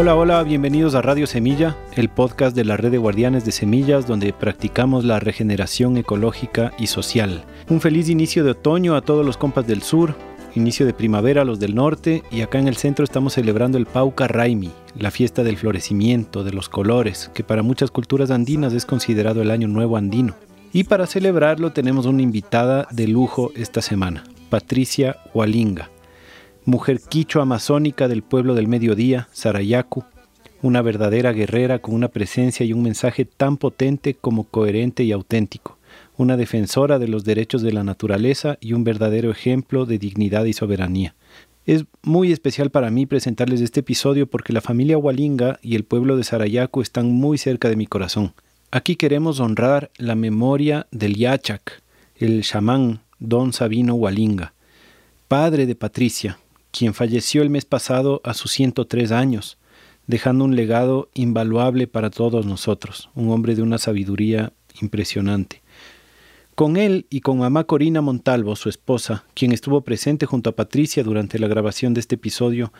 Hola, hola, bienvenidos a Radio Semilla, el podcast de la red de guardianes de semillas donde practicamos la regeneración ecológica y social. Un feliz inicio de otoño a todos los compas del sur, inicio de primavera a los del norte y acá en el centro estamos celebrando el Pauca Raimi, la fiesta del florecimiento, de los colores, que para muchas culturas andinas es considerado el año nuevo andino. Y para celebrarlo tenemos una invitada de lujo esta semana, Patricia Hualinga mujer quicho amazónica del pueblo del mediodía, Sarayaku, una verdadera guerrera con una presencia y un mensaje tan potente como coherente y auténtico, una defensora de los derechos de la naturaleza y un verdadero ejemplo de dignidad y soberanía. Es muy especial para mí presentarles este episodio porque la familia Walinga y el pueblo de Sarayaku están muy cerca de mi corazón. Aquí queremos honrar la memoria del Yachak, el chamán Don Sabino Walinga, padre de Patricia, quien falleció el mes pasado a sus 103 años, dejando un legado invaluable para todos nosotros, un hombre de una sabiduría impresionante. Con él y con mamá Corina Montalvo, su esposa, quien estuvo presente junto a Patricia durante la grabación de este episodio,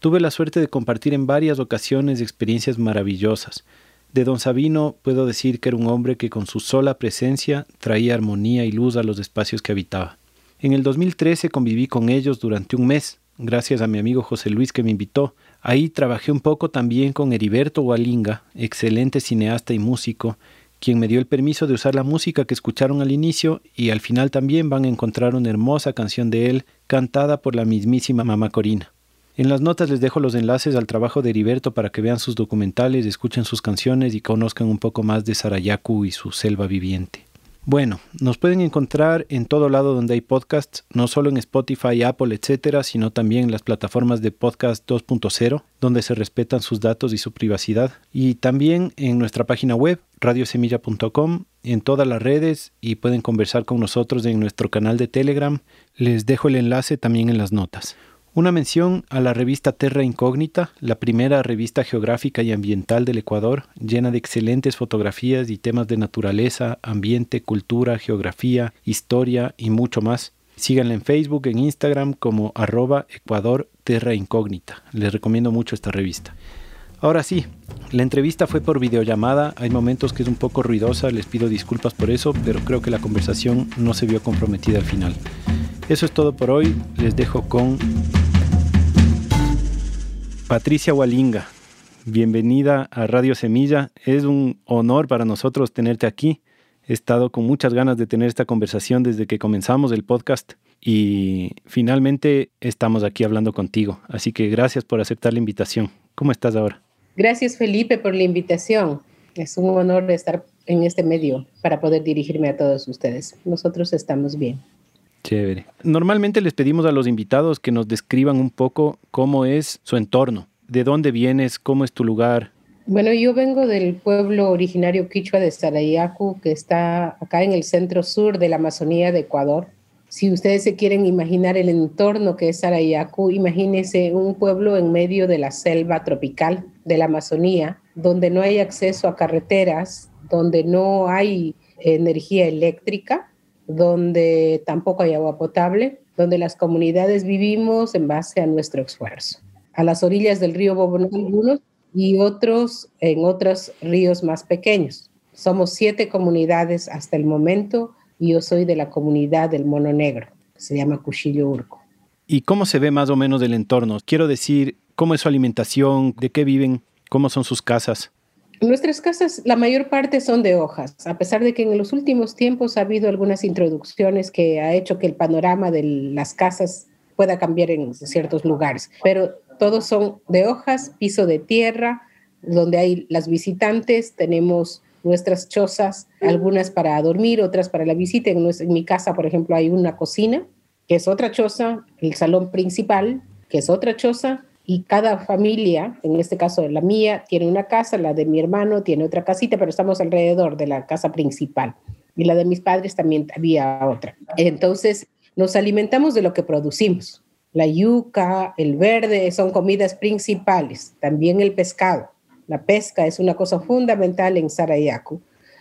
tuve la suerte de compartir en varias ocasiones experiencias maravillosas. De don Sabino puedo decir que era un hombre que con su sola presencia traía armonía y luz a los espacios que habitaba. En el 2013 conviví con ellos durante un mes, gracias a mi amigo José Luis que me invitó. Ahí trabajé un poco también con Heriberto Walinga, excelente cineasta y músico, quien me dio el permiso de usar la música que escucharon al inicio y al final también van a encontrar una hermosa canción de él cantada por la mismísima Mamá Corina. En las notas les dejo los enlaces al trabajo de Heriberto para que vean sus documentales, escuchen sus canciones y conozcan un poco más de Sarayaku y su selva viviente. Bueno, nos pueden encontrar en todo lado donde hay podcasts, no solo en Spotify, Apple, etcétera, sino también en las plataformas de podcast 2.0, donde se respetan sus datos y su privacidad, y también en nuestra página web radiosemilla.com, en todas las redes y pueden conversar con nosotros en nuestro canal de Telegram. Les dejo el enlace también en las notas. Una mención a la revista Terra Incógnita, la primera revista geográfica y ambiental del Ecuador, llena de excelentes fotografías y temas de naturaleza, ambiente, cultura, geografía, historia y mucho más. Síganla en Facebook, en Instagram como arroba Ecuador Terra Incógnita. Les recomiendo mucho esta revista. Ahora sí, la entrevista fue por videollamada, hay momentos que es un poco ruidosa, les pido disculpas por eso, pero creo que la conversación no se vio comprometida al final. Eso es todo por hoy, les dejo con Patricia Walinga, bienvenida a Radio Semilla. Es un honor para nosotros tenerte aquí. He estado con muchas ganas de tener esta conversación desde que comenzamos el podcast y finalmente estamos aquí hablando contigo. Así que gracias por aceptar la invitación. ¿Cómo estás ahora? Gracias Felipe por la invitación. Es un honor estar en este medio para poder dirigirme a todos ustedes. Nosotros estamos bien. Chévere. Normalmente les pedimos a los invitados que nos describan un poco cómo es su entorno, de dónde vienes, cómo es tu lugar. Bueno, yo vengo del pueblo originario quichua de Sarayacu, que está acá en el centro sur de la Amazonía de Ecuador. Si ustedes se quieren imaginar el entorno que es Sarayacu, imagínense un pueblo en medio de la selva tropical de la Amazonía, donde no hay acceso a carreteras, donde no hay energía eléctrica, donde tampoco hay agua potable, donde las comunidades vivimos en base a nuestro esfuerzo. A las orillas del río Bobonó algunos y otros en otros ríos más pequeños. Somos siete comunidades hasta el momento y yo soy de la comunidad del Mono Negro, se llama Cuchillo Urco. ¿Y cómo se ve más o menos el entorno? Quiero decir, ¿cómo es su alimentación? ¿De qué viven? ¿Cómo son sus casas? Nuestras casas, la mayor parte son de hojas, a pesar de que en los últimos tiempos ha habido algunas introducciones que ha hecho que el panorama de las casas pueda cambiar en ciertos lugares, pero todos son de hojas, piso de tierra, donde hay las visitantes, tenemos nuestras chozas, algunas para dormir, otras para la visita. En, en mi casa, por ejemplo, hay una cocina, que es otra choza, el salón principal, que es otra choza, y cada familia, en este caso la mía, tiene una casa, la de mi hermano tiene otra casita, pero estamos alrededor de la casa principal. Y la de mis padres también había otra. Entonces, nos alimentamos de lo que producimos. La yuca, el verde son comidas principales, también el pescado. La pesca es una cosa fundamental en Sarayaku.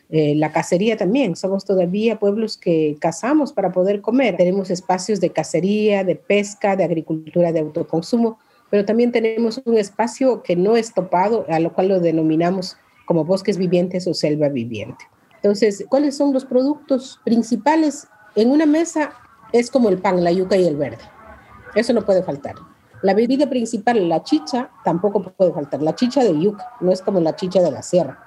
Eh, la cacería también, somos todavía pueblos que cazamos para poder comer. Tenemos espacios de cacería, de pesca, de agricultura de autoconsumo pero también tenemos un espacio que no es topado, a lo cual lo denominamos como bosques vivientes o selva viviente. Entonces, ¿cuáles son los productos principales? En una mesa es como el pan, la yuca y el verde. Eso no puede faltar. La bebida principal, la chicha, tampoco puede faltar. La chicha de yuca, no es como la chicha de la sierra.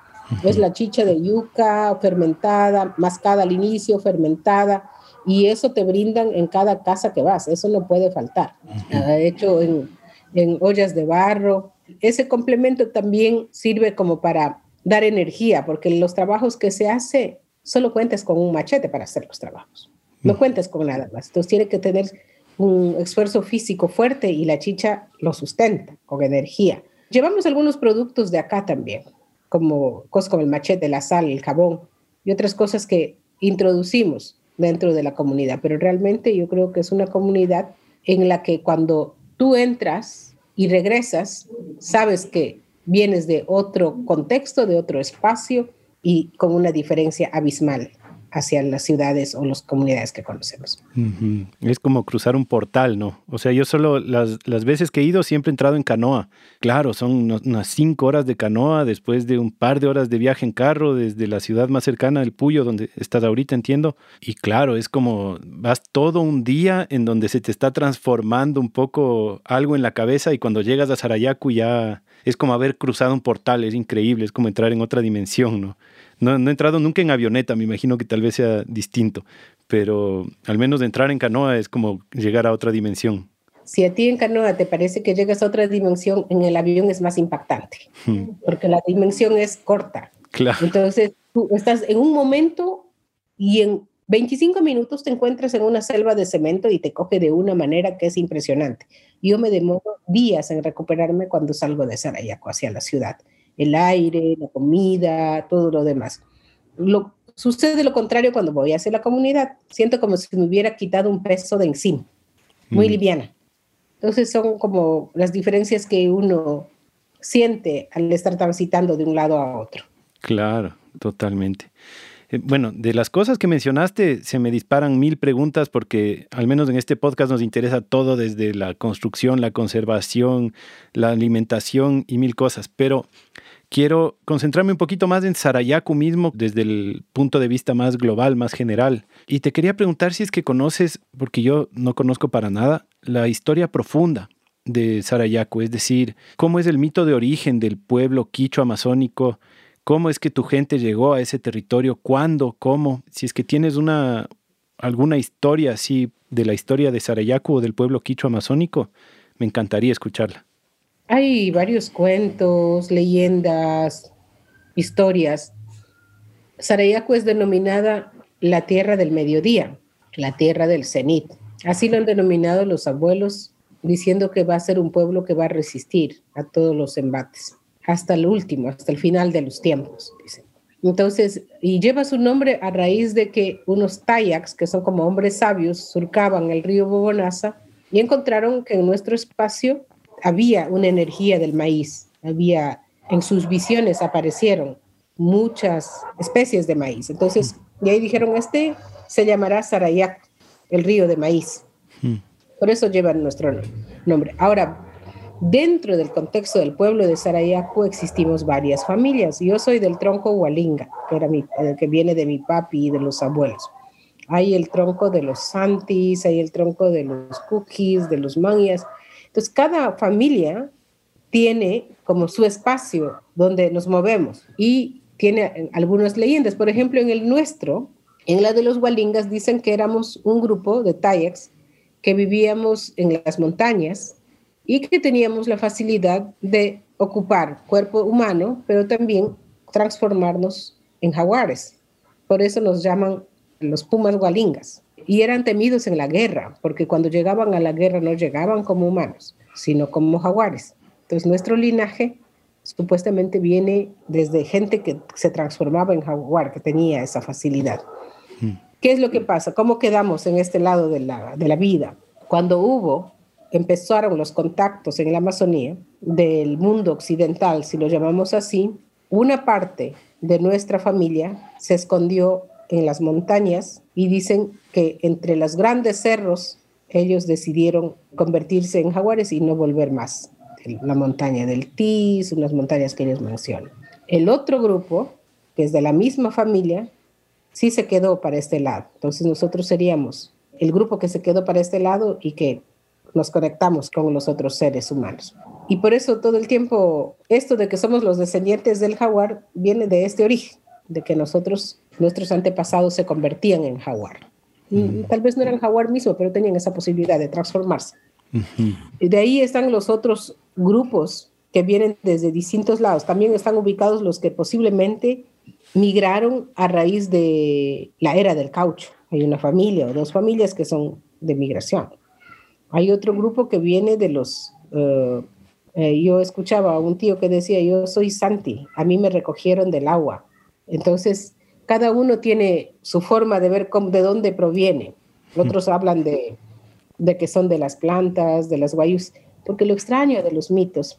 Es la chicha de yuca fermentada, mascada al inicio, fermentada, y eso te brindan en cada casa que vas. Eso no puede faltar. Hecho en, en ollas de barro. Ese complemento también sirve como para dar energía, porque los trabajos que se hace, solo cuentas con un machete para hacer los trabajos. No mm. cuentas con nada más. Entonces tiene que tener un esfuerzo físico fuerte y la chicha lo sustenta con energía. Llevamos algunos productos de acá también, como cosas como el machete, la sal, el jabón y otras cosas que introducimos dentro de la comunidad. Pero realmente yo creo que es una comunidad en la que cuando tú entras y regresas, sabes que vienes de otro contexto, de otro espacio y con una diferencia abismal hacia las ciudades o las comunidades que conocemos. Es como cruzar un portal, ¿no? O sea, yo solo las, las, veces que he ido siempre he entrado en canoa. Claro, son unas cinco horas de canoa después de un par de horas de viaje en carro desde la ciudad más cercana, el Puyo, donde estás ahorita, entiendo. Y claro, es como vas todo un día en donde se te está transformando un poco algo en la cabeza y cuando llegas a Sarayaku ya es como haber cruzado un portal, es increíble, es como entrar en otra dimensión, ¿no? No, he entrado nunca en avioneta, me imagino que tal vez sea distinto, pero al menos de entrar en canoa es como llegar a otra dimensión. Si a ti en canoa te parece que llegas a otra dimensión, en el avión es más impactante, hmm. porque la dimensión es corta. Claro. Entonces, tú estás en un momento y en 25 minutos te encuentras en una selva de cemento y te coge de una manera que es impresionante. Yo me demoro días en recuperarme cuando salgo de Sarayaco hacia la ciudad. El aire, la comida, todo lo demás. Lo, sucede lo contrario cuando voy hacia la comunidad. Siento como si me hubiera quitado un peso de encima, muy mm. liviana. Entonces son como las diferencias que uno siente al estar transitando de un lado a otro. Claro, totalmente. Eh, bueno, de las cosas que mencionaste, se me disparan mil preguntas porque al menos en este podcast nos interesa todo desde la construcción, la conservación, la alimentación y mil cosas. Pero quiero concentrarme un poquito más en Sarayaku mismo desde el punto de vista más global, más general. Y te quería preguntar si es que conoces, porque yo no conozco para nada, la historia profunda de Sarayaku, es decir, cómo es el mito de origen del pueblo quicho amazónico cómo es que tu gente llegó a ese territorio, cuándo, cómo, si es que tienes una alguna historia así de la historia de Sarayaku o del pueblo quicho amazónico, me encantaría escucharla. Hay varios cuentos, leyendas, historias. Sarayaku es denominada la tierra del mediodía, la tierra del cenit. Así lo han denominado los abuelos, diciendo que va a ser un pueblo que va a resistir a todos los embates hasta el último, hasta el final de los tiempos, dice. Entonces, y lleva su nombre a raíz de que unos tayaks, que son como hombres sabios, surcaban el río Bobonaza y encontraron que en nuestro espacio había una energía del maíz, había, en sus visiones aparecieron muchas especies de maíz. Entonces, y ahí dijeron, este se llamará Sarayak, el río de maíz. Hmm. Por eso llevan nuestro nombre. Ahora, Dentro del contexto del pueblo de Sarayaku existimos varias familias. Yo soy del tronco Hualinga, mi, que viene de mi papi y de los abuelos. Hay el tronco de los Santis, hay el tronco de los Cookies, de los Mangias. Entonces, cada familia tiene como su espacio donde nos movemos y tiene algunas leyendas. Por ejemplo, en el nuestro, en la de los Hualingas, dicen que éramos un grupo de Tayaks que vivíamos en las montañas y que teníamos la facilidad de ocupar cuerpo humano, pero también transformarnos en jaguares. Por eso nos llaman los pumas gualingas. Y eran temidos en la guerra, porque cuando llegaban a la guerra no llegaban como humanos, sino como jaguares. Entonces nuestro linaje supuestamente viene desde gente que se transformaba en jaguar, que tenía esa facilidad. Hmm. ¿Qué es lo que pasa? ¿Cómo quedamos en este lado de la, de la vida? Cuando hubo empezaron los contactos en la Amazonía del mundo occidental, si lo llamamos así, una parte de nuestra familia se escondió en las montañas y dicen que entre los grandes cerros ellos decidieron convertirse en jaguares y no volver más la montaña del Tis, unas montañas que ellos mencionan. El otro grupo, que es de la misma familia, sí se quedó para este lado. Entonces nosotros seríamos el grupo que se quedó para este lado y que nos conectamos con los otros seres humanos. Y por eso todo el tiempo esto de que somos los descendientes del jaguar viene de este origen, de que nosotros, nuestros antepasados se convertían en jaguar. Y tal vez no eran jaguar mismo, pero tenían esa posibilidad de transformarse. Y de ahí están los otros grupos que vienen desde distintos lados. También están ubicados los que posiblemente migraron a raíz de la era del caucho. Hay una familia o dos familias que son de migración. Hay otro grupo que viene de los... Eh, eh, yo escuchaba a un tío que decía, yo soy Santi, a mí me recogieron del agua. Entonces, cada uno tiene su forma de ver cómo, de dónde proviene. Otros hablan de, de que son de las plantas, de las guayus, porque lo extraño de los mitos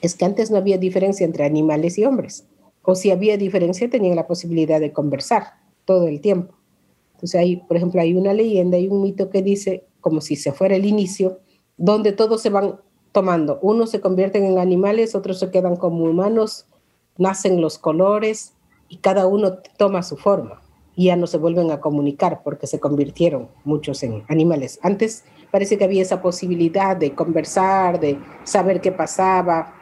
es que antes no había diferencia entre animales y hombres, o si había diferencia tenían la posibilidad de conversar todo el tiempo. Entonces, hay, por ejemplo, hay una leyenda, hay un mito que dice, como si se fuera el inicio, donde todos se van tomando. Unos se convierten en animales, otros se quedan como humanos, nacen los colores y cada uno toma su forma y ya no se vuelven a comunicar porque se convirtieron muchos en animales. Antes parece que había esa posibilidad de conversar, de saber qué pasaba,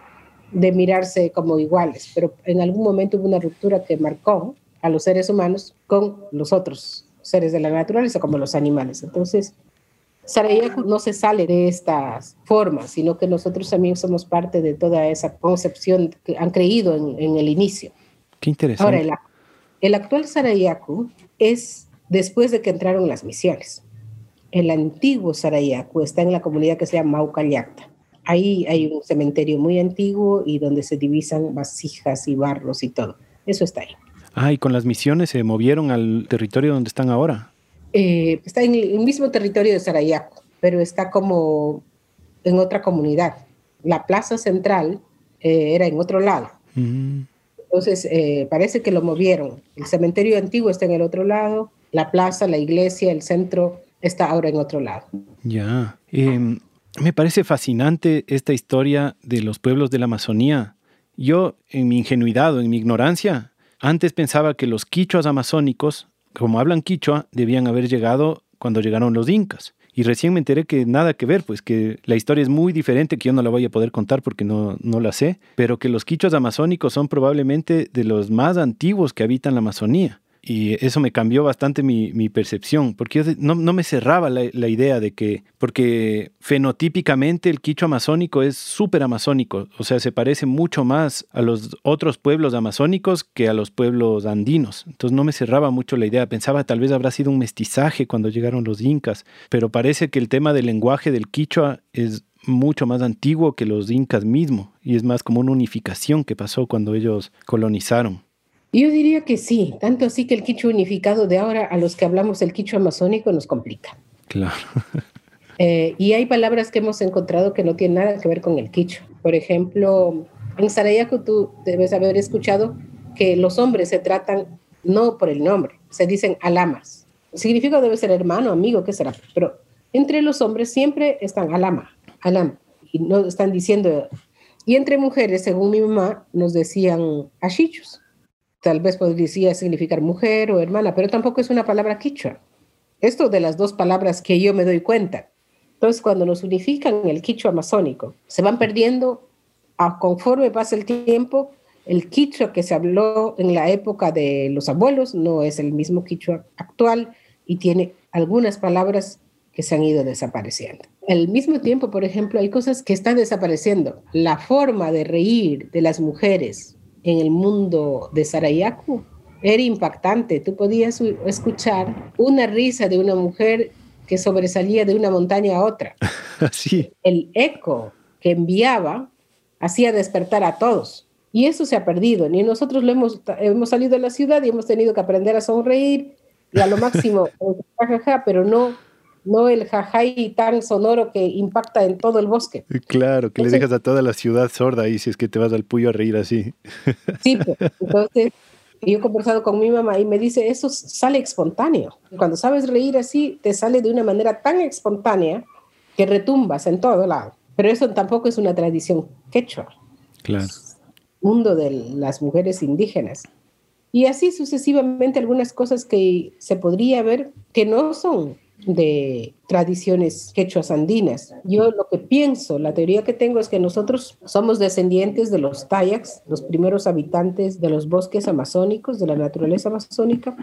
de mirarse como iguales, pero en algún momento hubo una ruptura que marcó a los seres humanos con los otros seres de la naturaleza, como los animales. Entonces, Sarajevo no se sale de estas formas, sino que nosotros también somos parte de toda esa concepción que han creído en, el inicio. Qué interesante. Ahora, el, actual Sarayaku es después de que entraron las misiones. El antiguo Sarayaku está en la comunidad que se llama Maucallacta. Ahí hay un cementerio muy antiguo y donde se divisan vasijas y barros y todo. Eso está ahí. Ah, y con las misiones se movieron al territorio donde están ahora. Eh, está en el mismo territorio de Sarayaco, pero está como en otra comunidad. La plaza central eh, era en otro lado. Mm. Entonces, eh, parece que lo movieron. El cementerio antiguo está en el otro lado, la plaza, la iglesia, el centro está ahora en otro lado. Ya. Em, me parece fascinante esta historia de los pueblos de la Amazonía. Yo, en mi ingenuidad o en mi ignorancia, antes pensaba que los quichuas amazónicos, como hablan quichua, debían haber llegado cuando llegaron los incas. Y recién me enteré que nada que ver, pues que la historia es muy diferente, que yo no la voy a poder contar porque no, no la sé, pero que los quichuas amazónicos son probablemente de los más antiguos que habitan la Amazonía. Y eso me cambió bastante mi, percepción, porque yo no, me cerraba la, idea de que, porque fenotípicamente el quicho amazónico es súper amazónico, o sea, se parece mucho más a los otros pueblos amazónicos que a los pueblos andinos. Entonces no me cerraba mucho la idea, pensaba tal vez habrá sido un mestizaje cuando llegaron los incas, pero parece que el tema del lenguaje del quichua es mucho más antiguo que los incas mismo y es más como una unificación que pasó cuando ellos colonizaron. Yo diría que sí, tanto así que el quicho unificado de ahora a los que hablamos el quicho amazónico nos complica. Claro. Eh, y hay palabras que hemos encontrado que no tienen nada que ver con el quicho. Por ejemplo, en Sarayaco tú debes haber escuchado que los hombres se tratan no por el nombre, se dicen alamas. significa debe ser hermano, amigo, qué será. Pero entre los hombres siempre están alama, alam, y no están diciendo. Y entre mujeres, según mi mamá, nos decían achichos tal vez podría significar mujer o hermana, pero tampoco es una palabra quichua. Esto de las dos palabras que yo me doy cuenta. Entonces, cuando nos unifican el quichua amazónico, se van perdiendo a, conforme pasa el tiempo. El quichua que se habló en la época de los abuelos no es el mismo quichua actual y tiene algunas palabras que se han ido desapareciendo. Al mismo tiempo, por ejemplo, hay cosas que están desapareciendo. La forma de reír de las mujeres en el mundo de Sarayaku era impactante. Tú podías escuchar una risa de una mujer que sobresalía de una montaña a otra. Sí. El eco que enviaba hacía despertar a todos. Y eso se ha perdido. Ni nosotros lo hemos, hemos salido de la ciudad y hemos tenido que aprender a sonreír y a lo máximo, pero no no el jajay tan sonoro que impacta en todo el bosque. Claro, que le dejas a toda la ciudad sorda ahí si es que te vas al puyo a reír así. Sí, pues, entonces yo he conversado con mi mamá y me dice, eso sale espontáneo. Cuando sabes reír así, te sale de una manera tan espontánea que retumbas en todo lado. Pero eso tampoco es una tradición quechua. Claro. Mundo de las mujeres indígenas. Y así sucesivamente algunas cosas que se podría ver que no son de tradiciones quechuas andinas. Yo lo que pienso, la teoría que tengo es que nosotros somos descendientes de los Tayaks, los primeros habitantes de los bosques amazónicos, de la naturaleza amazónica,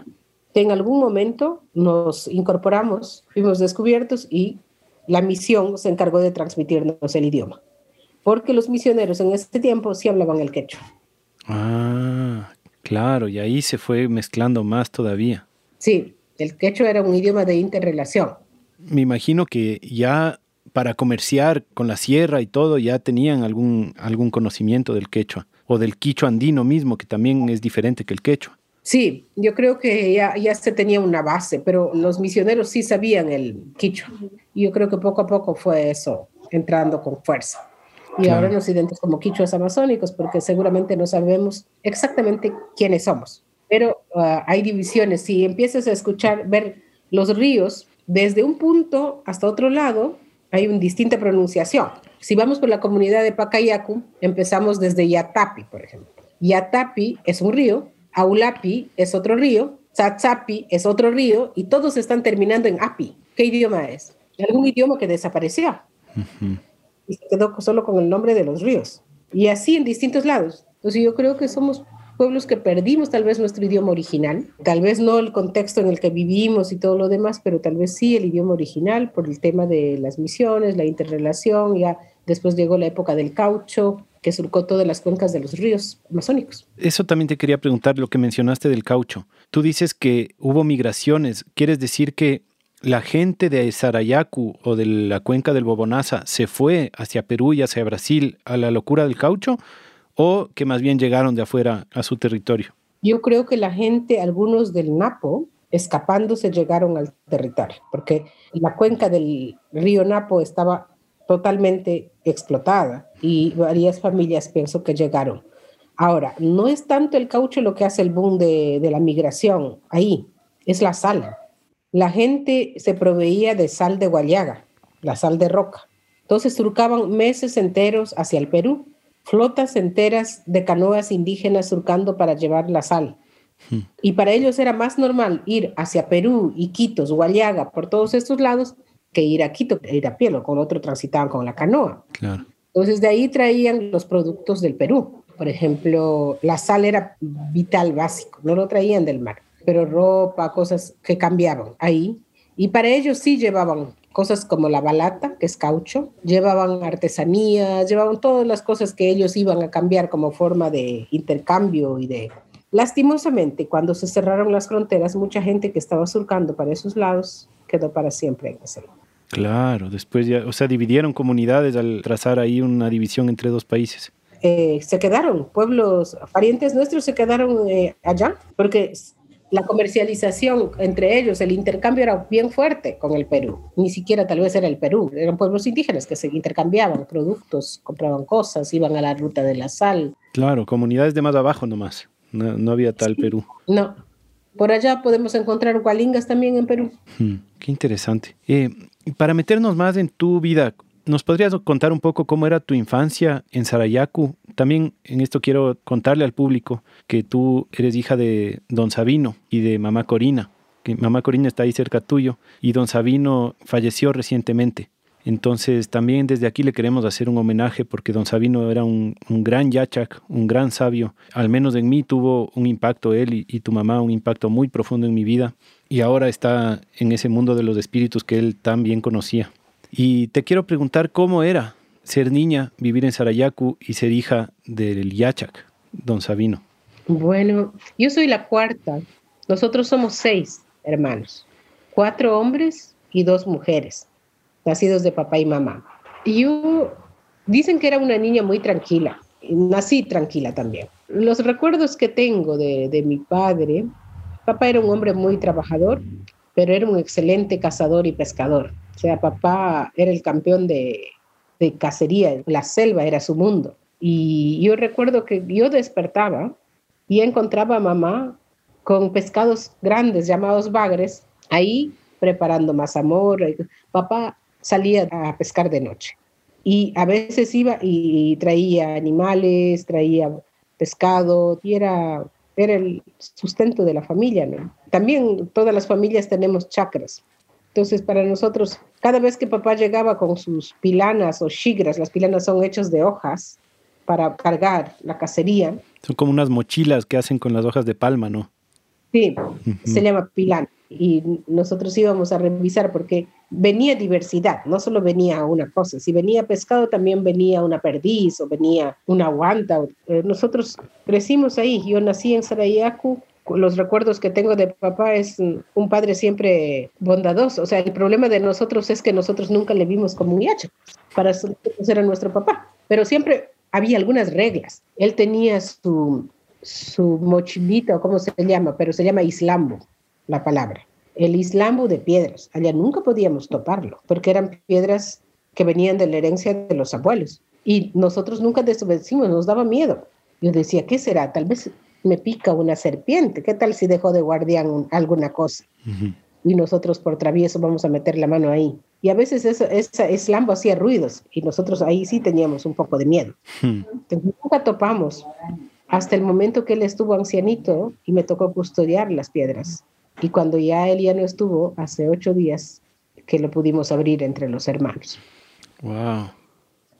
que en algún momento nos incorporamos, fuimos descubiertos y la misión se encargó de transmitirnos el idioma. Porque los misioneros en ese tiempo sí hablaban el quechua. Ah, claro, y ahí se fue mezclando más todavía. Sí, el quechua era un idioma de interrelación. Me imagino que ya para comerciar con la sierra y todo ya tenían algún, algún conocimiento del quechua o del quicho andino mismo, que también es diferente que el quechua. Sí, yo creo que ya, ya se tenía una base, pero los misioneros sí sabían el quichua. Y yo creo que poco a poco fue eso, entrando con fuerza. Y ahora nos identificamos como quichuas amazónicos porque seguramente no sabemos exactamente quiénes somos pero ah, hay divisiones. Si empiezas a escuchar, ver los ríos desde un punto hasta otro lado, hay una distinta pronunciación. Si vamos por la comunidad de Pacayacu, empezamos desde Yatapi, por ejemplo. Yatapi es un río, Aulapi es otro río, Tzatzapi es otro río, y todos están terminando en Api. ¿Qué idioma es? Algún idioma que desapareció. Y se quedó solo con el nombre de los ríos. Y así en distintos lados. Entonces yo creo que somos pueblos que perdimos tal vez nuestro idioma original, tal vez no el contexto en el que vivimos y todo lo demás, pero tal vez sí el idioma original por el tema de las misiones, la interrelación, ya después llegó la época del caucho, que surcó todas las cuencas de los ríos amazónicos. Eso también te quería preguntar, lo que mencionaste del caucho. Tú dices que hubo migraciones, ¿quieres decir que la gente de Sarayacu o de la cuenca del Bobonaza se fue hacia Perú y hacia Brasil a la locura del caucho? O que más bien llegaron de afuera a su territorio? Yo creo que la gente, algunos del Napo, escapándose llegaron al territorio, porque la cuenca del río Napo estaba totalmente explotada y varias familias pienso que llegaron. Ahora, no es tanto el caucho lo que hace el boom de, la migración ahí, es la sal. La gente se proveía de sal de Guayaga, la sal de roca. Entonces surcaban meses enteros hacia el Perú flotas enteras de canoas indígenas surcando para llevar la sal. Hmm. Y para ellos era más normal ir hacia Perú, Iquitos, Guayaga, por todos estos lados, que ir a Quito, ir a pie, o con otro transitaban con la canoa. Entonces de ahí traían los productos del Perú. Por ejemplo, la sal era vital básico, no lo traían del mar, pero ropa, cosas que cambiaban ahí. Y para ellos sí llevaban cosas como la balata, que es caucho, llevaban artesanías, llevaban todas las cosas que ellos iban a cambiar como forma de intercambio y de... Lastimosamente, cuando se cerraron las fronteras, mucha gente que estaba surcando para esos lados quedó para siempre en ese lado. Claro, después ya, o sea, dividieron comunidades al trazar ahí una división entre dos países. Eh, se quedaron, pueblos, parientes nuestros se quedaron eh, allá, porque la comercialización entre ellos, el intercambio era bien fuerte con el Perú. Ni siquiera tal vez era el Perú, eran pueblos indígenas que se intercambiaban productos, compraban cosas, iban a la ruta de la sal. Claro, comunidades de más abajo nomás. No, había tal Perú. No. Por allá podemos encontrar gualingas también en Perú. Hmm, qué interesante. Eh, para meternos más en tu vida, ¿Nos podrías contar un poco cómo era tu infancia en Sarayacu? También en esto quiero contarle al público que tú eres hija de don Sabino y de mamá Corina, que mamá Corina está ahí cerca tuyo y don Sabino falleció recientemente. Entonces también desde aquí le queremos hacer un homenaje porque don Sabino era un, gran yachak, un gran sabio. Al menos en mí tuvo un impacto él y, y, tu mamá, un impacto muy profundo en mi vida. Y ahora está en ese mundo de los espíritus que él tan bien conocía. Y te quiero preguntar cómo era ser niña, vivir en Sarayacu y ser hija del Yachak, don Sabino. Bueno, yo soy la cuarta. Nosotros somos seis hermanos, cuatro hombres y dos mujeres, nacidos de papá y mamá. Y yo, dicen que era una niña muy tranquila, nací tranquila también. Los recuerdos que tengo de, de mi padre, papá era un hombre muy trabajador, pero era un excelente cazador y pescador. O sea, papá era el campeón de, de cacería, la selva era su mundo. Y yo recuerdo que yo despertaba y encontraba a mamá con pescados grandes llamados bagres ahí preparando más amor. Papá salía a pescar de noche. y a veces iba y traía animales, traía pescado y era, era el sustento de la familia, ¿no? También todas las familias tenemos chacras. Entonces, para nosotros, cada vez que papá llegaba con sus pilanas o shigras, las pilanas son hechas de hojas para cargar la cacería. Son como unas mochilas que hacen con las hojas de palma, ¿no? Sí, se llama pilán. Y nosotros íbamos a revisar porque venía diversidad, no solo venía una cosa, si venía pescado también venía una perdiz o venía una guanta. Nosotros crecimos ahí, yo nací en Sarayaku, los recuerdos que tengo de papá es un padre siempre bondadoso. O sea, el problema de nosotros es que nosotros nunca le vimos como un yacho. Para nosotros era nuestro papá. Pero siempre había algunas reglas. Él tenía su, su mochilita, o cómo se llama, pero se llama islambo, la palabra el islambo de piedras. Allá nunca podíamos toparlo, porque eran piedras que venían de la herencia de los abuelos. Y nosotros nunca desobedecimos, nos daba miedo. Yo decía, ¿qué será? Tal vez me pica una serpiente. ¿Qué tal si dejo de guardián alguna cosa? Y nosotros por travieso vamos a meter la mano ahí. Y a veces ese islambo hacía ruidos y nosotros ahí sí teníamos un poco de miedo. nunca topamos hasta el momento que él estuvo ancianito y me tocó custodiar las piedras. Y cuando ya él ya no estuvo, hace ocho días que lo pudimos abrir entre los hermanos. Wow.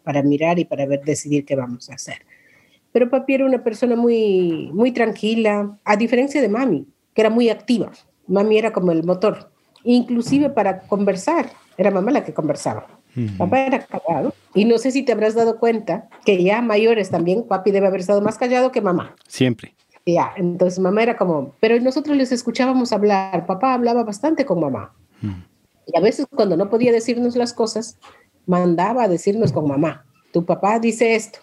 Para mirar y para ver, decidir qué vamos a hacer. Pero papi era una persona muy, muy tranquila, a diferencia de mami, que era muy activa. Mami era como el motor. Inclusive para conversar, era mamá la que conversaba. Papá era callado. Y no sé si te habrás dado cuenta que ya mayores también, papi debe haber estado más callado que mamá. Siempre. Ya, entonces mamá era como, pero nosotros les escuchábamos hablar, papá hablaba bastante con mamá. Y a veces cuando no podía decirnos las cosas, mandaba a decirnos con mamá, tu papá dice esto.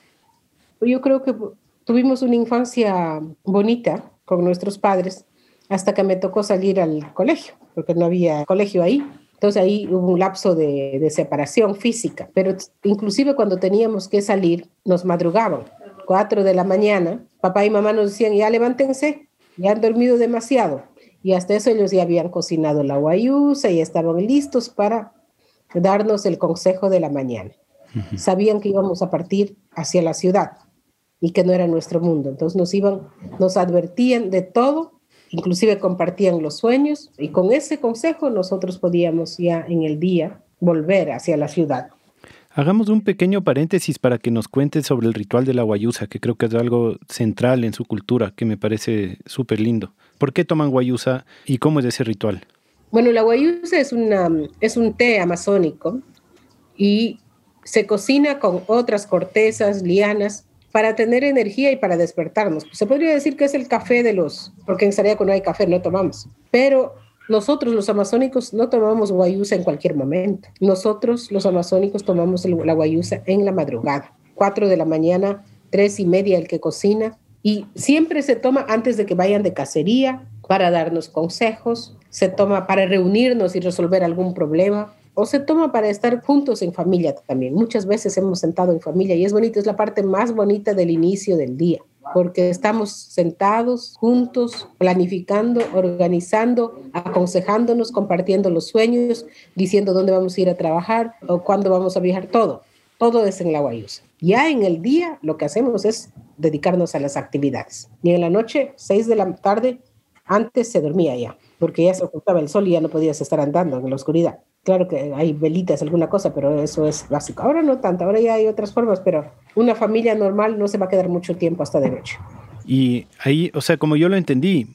Yo creo que tuvimos una infancia bonita con nuestros padres hasta que me tocó salir al colegio, porque no había colegio ahí. Entonces ahí hubo un lapso de, de separación física, pero inclusive cuando teníamos que salir, nos madrugaban 4 de la mañana, papá y mamá nos decían, ya levántense, ya han dormido demasiado. Y hasta eso ellos ya habían cocinado la guayusa y estaban listos para darnos el consejo de la mañana. Sabían que íbamos a partir hacia la ciudad y que no era nuestro mundo. Entonces nos iban, nos advertían de todo, inclusive compartían los sueños y con ese consejo nosotros podíamos ya en el día volver hacia la ciudad. Hagamos un pequeño paréntesis para que nos cuentes sobre el ritual de la guayusa, que creo que es algo central en su cultura, que me parece súper lindo. ¿Por qué toman guayusa y cómo es ese ritual? Bueno, la guayusa es, una, es un té amazónico y se cocina con otras cortezas, lianas, para tener energía y para despertarnos. Se podría decir que es el café de los, porque en Sarayaco no hay café, no tomamos, pero nosotros los amazónicos no tomamos guayusa en cualquier momento. Nosotros los amazónicos tomamos la guayusa en la madrugada. Cuatro de la mañana, tres y media el que cocina. Y siempre se toma antes de que vayan de cacería para darnos consejos, se toma para reunirnos y resolver algún problema, o se toma para estar juntos en familia también. Muchas veces hemos sentado en familia y es bonito, es la parte más bonita del inicio del día porque estamos sentados juntos, planificando, organizando, aconsejándonos, compartiendo los sueños, diciendo dónde vamos a ir a trabajar o cuándo vamos a viajar, todo. Todo es en la Guayusa. Ya en el día lo que hacemos es dedicarnos a las actividades. Y en la noche, seis de la tarde, antes se dormía ya, porque ya se ocultaba el sol y ya no podías estar andando en la oscuridad. Claro que hay velitas, alguna cosa, pero eso es básico. Ahora no tanto, ahora ya hay otras formas, pero una familia normal no se va a quedar mucho tiempo hasta de noche. Y ahí, o sea, como yo lo entendí,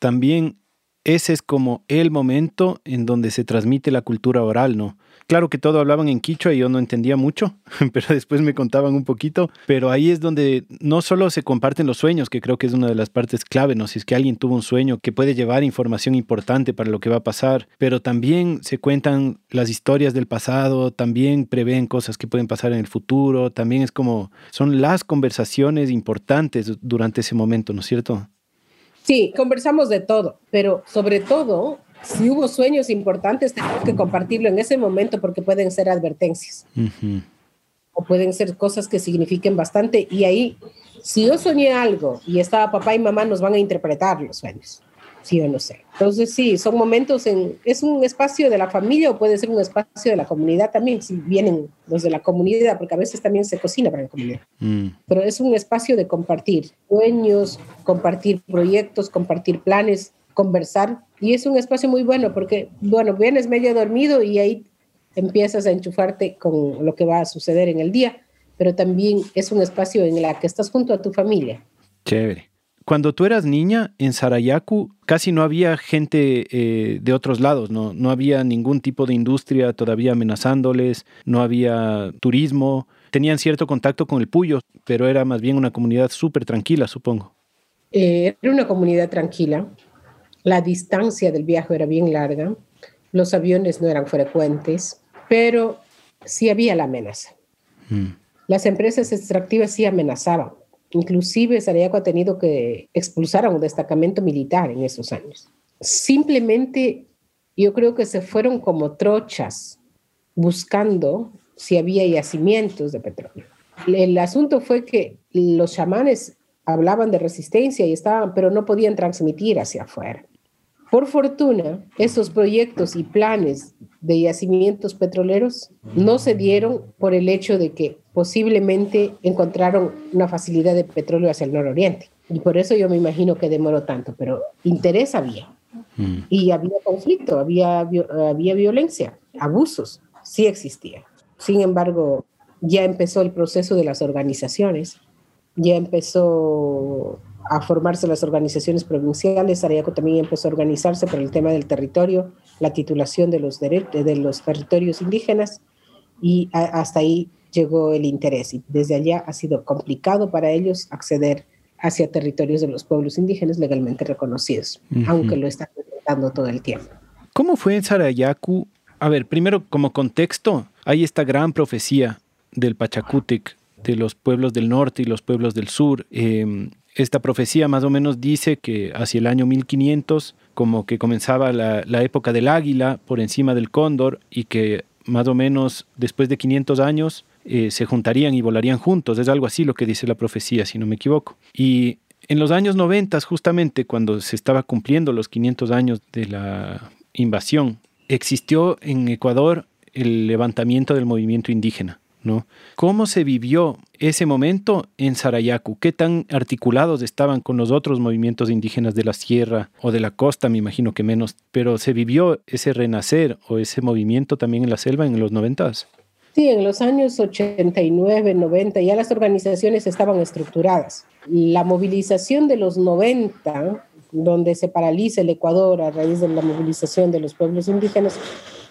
también ese es como el momento en donde se transmite la cultura oral, ¿no? Claro que todo hablaban en quichua y yo no entendía mucho, pero después me contaban un poquito. Pero ahí es donde no solo se comparten los sueños, que creo que es una de las partes clave, ¿no? Si es que alguien tuvo un sueño que puede llevar información importante para lo que va a pasar, pero también se cuentan las historias del pasado, también prevén cosas que pueden pasar en el futuro, también es como, son las conversaciones importantes durante ese momento, ¿no es cierto? Sí, conversamos de todo, pero sobre todo si hubo sueños importantes, tenemos que compartirlo en ese momento porque pueden ser advertencias. O pueden ser cosas que signifiquen bastante. Y ahí, si yo soñé algo y estaba papá y mamá, nos van a interpretar los sueños. sí o no sé. Entonces sí, son momentos en, es un espacio de la familia o puede ser un espacio de la comunidad también, si vienen los de la comunidad, porque a veces también se cocina para la comunidad. Mm. Pero es un espacio de compartir sueños, compartir proyectos, compartir planes, conversar. Y es un espacio muy bueno porque, bueno, vienes medio dormido y ahí empiezas a enchufarte con lo que va a suceder en el día, pero también es un espacio en el que estás junto a tu familia. Chévere. Cuando tú eras niña, en Sarayaku casi no había gente eh, de otros lados, ¿no? no había ningún tipo de industria todavía amenazándoles, no había turismo, tenían cierto contacto con el Puyo, pero era más bien una comunidad súper tranquila, supongo. Eh, era una comunidad tranquila, la distancia del viaje era bien larga, los aviones no eran frecuentes, pero sí había la amenaza. Mm. Las empresas extractivas sí amenazaban. Inclusive Sarayaco ha tenido que expulsar a un destacamento militar en esos años. Simplemente yo creo que se fueron como trochas buscando si había yacimientos de petróleo. El asunto fue que los chamanes hablaban de resistencia y estaban, pero no podían transmitir hacia afuera. Por fortuna, esos proyectos y planes de yacimientos petroleros no se dieron por el hecho de que posiblemente encontraron una facilidad de petróleo hacia el nororiente. Y por eso yo me imagino que demoró tanto, pero interés había. Mm. Y había conflicto, había, había violencia, abusos, sí existía. Sin embargo, ya empezó el proceso de las organizaciones, ya empezó a formarse las organizaciones provinciales, Arayaco también empezó a organizarse por el tema del territorio, la titulación de los, de los territorios indígenas y hasta ahí llegó el interés y desde allá ha sido complicado para ellos acceder hacia territorios de los pueblos indígenas legalmente reconocidos, aunque lo están intentando todo el tiempo. ¿Cómo fue en Sarayacu? A ver, primero como contexto, hay esta gran profecía del Pachacútec, de los pueblos del norte y los pueblos del sur. Eh, esta profecía más o menos dice que hacia el año 1500 como que comenzaba la, época del águila por encima del cóndor y que más o menos después de 500 años eh, se juntarían y volarían juntos. Es algo así lo que dice la profecía, si no me equivoco. Y en los años 90, justamente cuando se estaba cumpliendo los 500 años de la invasión, existió en Ecuador el levantamiento del movimiento indígena. ¿No? ¿Cómo se vivió ese momento en Sarayaku? ¿Qué tan articulados estaban con los otros movimientos indígenas de la sierra o de la costa, me imagino que menos, pero se vivió ese renacer o ese movimiento también en la selva en los noventas? Sí, en los años 89, 90 ya las organizaciones estaban estructuradas. La movilización de los 90, donde se paraliza el Ecuador a raíz de la movilización de los pueblos indígenas,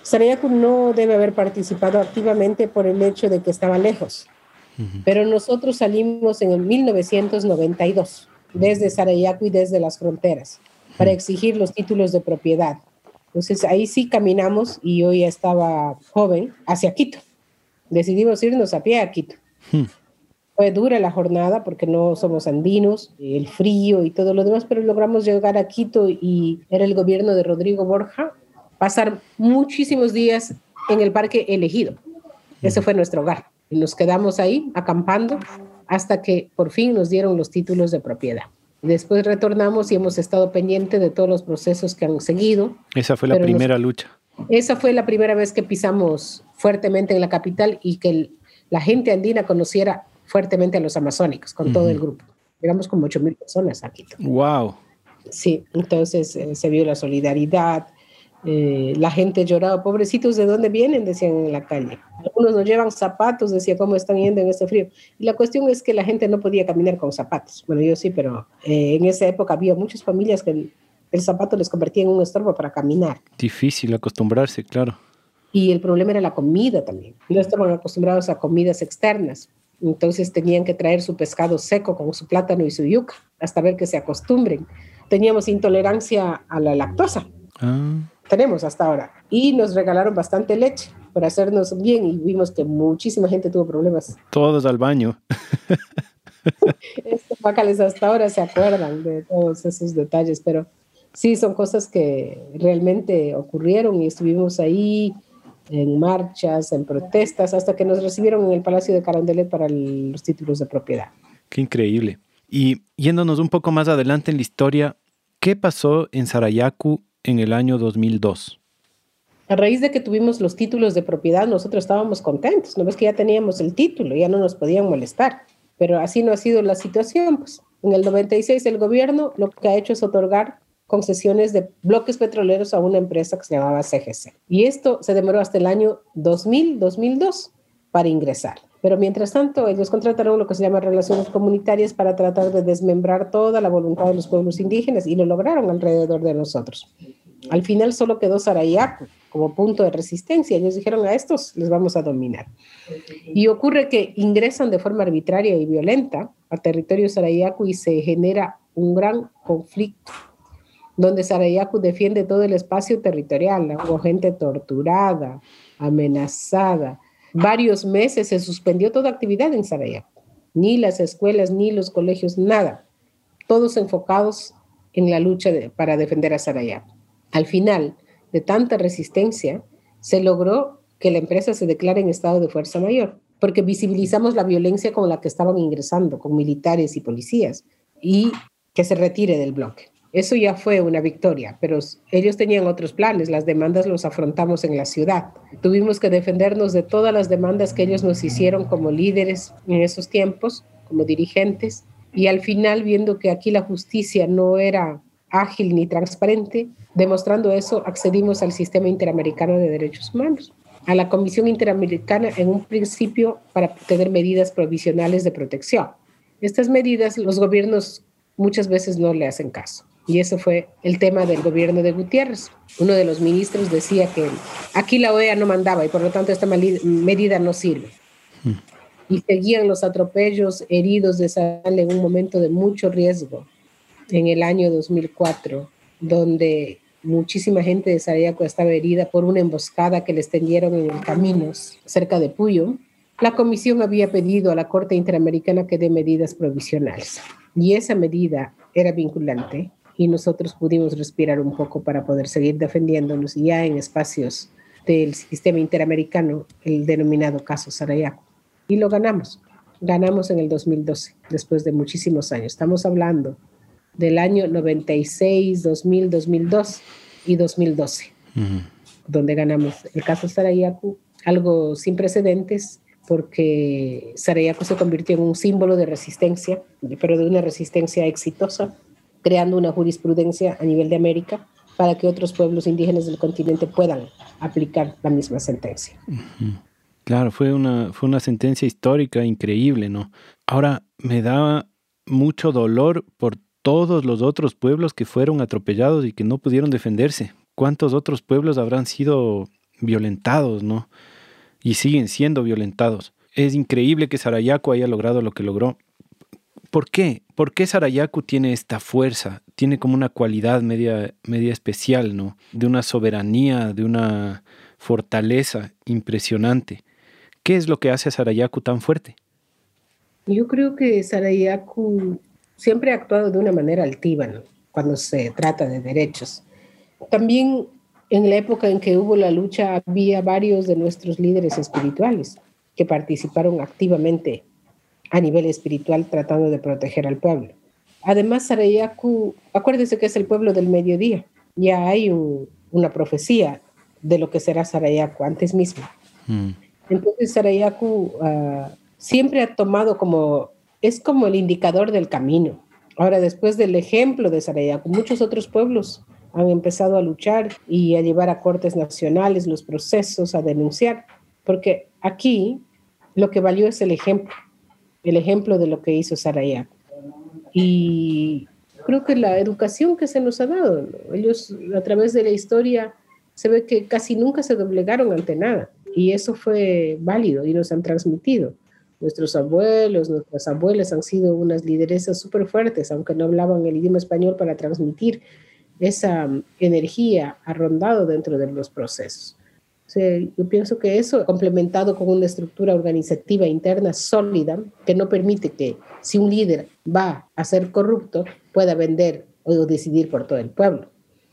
Sarayaku no debe haber participado activamente por el hecho de que estaba lejos, pero nosotros salimos en el 1992 desde Sarayaku y desde las fronteras para exigir los títulos de propiedad. Entonces ahí sí caminamos y yo ya estaba joven hacia Quito. Decidimos irnos a pie a Quito. Fue dura la jornada porque no somos andinos, el frío y todo lo demás, pero logramos llegar a Quito y era el gobierno de Rodrigo Borja pasar muchísimos días en el parque elegido. Ese fue nuestro hogar. Y nos quedamos ahí acampando hasta que por fin nos dieron los títulos de propiedad. Después retornamos y hemos estado pendiente de todos los procesos que han seguido. Esa fue la primera lucha. Esa fue la primera vez que pisamos fuertemente en la capital y que la gente andina conociera fuertemente a los amazónicos con todo el grupo. Llegamos como 8 mil personas aquí. ¡Wow! Sí, entonces eh, se vio la solidaridad, eh, la gente lloraba, pobrecitos, ¿de dónde vienen? Decían en la calle. Algunos no llevan zapatos, decía, ¿cómo están yendo en este frío? Y la cuestión es que la gente no podía caminar con zapatos. Bueno, yo sí, pero eh, en esa época había muchas familias que el, zapato les convertía en un estorbo para caminar. Difícil acostumbrarse, claro. Y el problema era la comida también. No estaban acostumbrados a comidas externas. Entonces tenían que traer su pescado seco con su plátano y su yuca hasta ver que se acostumbren. Teníamos intolerancia a la lactosa. Ah tenemos hasta ahora. Y nos regalaron bastante leche para hacernos bien y vimos que muchísima gente tuvo problemas. Todos al baño. Estos bacales hasta ahora se acuerdan de todos esos detalles, pero sí son cosas que realmente ocurrieron y estuvimos ahí en marchas, en protestas, hasta que nos recibieron en el Palacio de Carondelet para los títulos de propiedad. Qué increíble. Y yéndonos un poco más adelante en la historia, ¿Qué pasó en Sarayaku en el año 2002? A raíz de que tuvimos los títulos de propiedad, nosotros estábamos contentos. No ves que ya teníamos el título, ya no nos podían molestar. Pero así no ha sido la situación. Pues. En el 96 el gobierno lo que ha hecho es otorgar concesiones de bloques petroleros a una empresa que se llamaba CGC. Y esto se demoró hasta el año 2000, 2002 para ingresar. Pero mientras tanto, ellos contrataron lo que se llama relaciones comunitarias para tratar de desmembrar toda la voluntad de los pueblos indígenas y lo lograron alrededor de nosotros. Al final solo quedó Sarayaku como punto de resistencia. Ellos dijeron a estos les vamos a dominar. Y ocurre que ingresan de forma arbitraria y violenta a territorio Sarayaku y se genera un gran conflicto donde Sarayaku defiende todo el espacio territorial. Hubo gente torturada, amenazada, varios meses se suspendió toda actividad en Sarajevo, ni las escuelas, ni los colegios, nada, todos enfocados en la lucha para defender a Sarajevo. Al final de tanta resistencia, se logró que la empresa se declare en estado de fuerza mayor, porque visibilizamos la violencia con la que estaban ingresando, con militares y policías, y que se retire del bloque. Eso ya fue una victoria, pero ellos tenían otros planes. Las demandas los afrontamos en la ciudad. Tuvimos que defendernos de todas las demandas que ellos nos hicieron como líderes en esos tiempos, como dirigentes. Y al final, viendo que aquí la justicia no era ágil ni transparente, demostrando eso, accedimos al Sistema Interamericano de Derechos Humanos, a la Comisión Interamericana en un principio para tener medidas provisionales de protección. Estas medidas los gobiernos muchas veces no le hacen caso. Y ese fue el tema del gobierno de Gutiérrez. Uno de los ministros decía que aquí la OEA no mandaba y por lo tanto esta medida no sirve. Hmm. Y seguían los atropellos, heridos de sal en un momento de mucho riesgo en el año 2004, donde muchísima gente de Sarayaco estaba herida por una emboscada que les tendieron en el camino cerca de Puyo. La comisión había pedido a la Corte Interamericana que dé medidas provisionales y esa medida era vinculante y nosotros pudimos respirar un poco para poder seguir defendiéndonos ya en espacios del sistema interamericano, el denominado caso Sarayaco. Y lo ganamos. Ganamos en el 2012, después de muchísimos años. Estamos hablando del año 96, 2000, 2002 y 2012, donde ganamos el caso Sarayaku, algo sin precedentes, porque Sarayaku se convirtió en un símbolo de resistencia, pero de una resistencia exitosa, creando una jurisprudencia a nivel de América para que otros pueblos indígenas del continente puedan aplicar la misma sentencia. Claro, fue una, fue una sentencia histórica increíble, ¿no? Ahora, me da mucho dolor por todos los otros pueblos que fueron atropellados y que no pudieron defenderse. ¿Cuántos otros pueblos habrán sido violentados, no? Y siguen siendo violentados. Es increíble que Sarayaco haya logrado lo que logró. ¿Por qué? ¿Por qué Sarayaku tiene esta fuerza? Tiene como una cualidad media, media especial, ¿no? De una soberanía, de una fortaleza impresionante. ¿Qué es lo que hace a Sarayaku tan fuerte? Yo creo que Sarayaku siempre ha actuado de una manera altiva cuando se trata de derechos. También en la época en que hubo la lucha había varios de nuestros líderes espirituales que participaron activamente a nivel espiritual tratando de proteger al pueblo. Además, Sarayaku, acuérdese que es el pueblo del mediodía. Ya hay una profecía de lo que será Sarayaku antes mismo. Mm. Entonces, Sarayaku ah, siempre ha tomado como, es como el indicador del camino. Ahora, después del ejemplo de Sarayaku, muchos otros pueblos han empezado a luchar y a llevar a cortes nacionales los procesos, a denunciar, porque aquí lo que valió es el ejemplo el ejemplo de lo que hizo Saraya. Y creo que la educación que se nos ha dado, ellos a través de la historia se ve que casi nunca se doblegaron ante nada y eso fue válido y nos han transmitido. Nuestros abuelos, nuestras abuelas han sido unas lideresas súper fuertes, aunque no hablaban el idioma español para transmitir esa energía arrondado dentro de los procesos yo pienso que eso, complementado con una estructura organizativa interna sólida, que no permite que si un líder va a ser corrupto, pueda vender o decidir por todo el pueblo.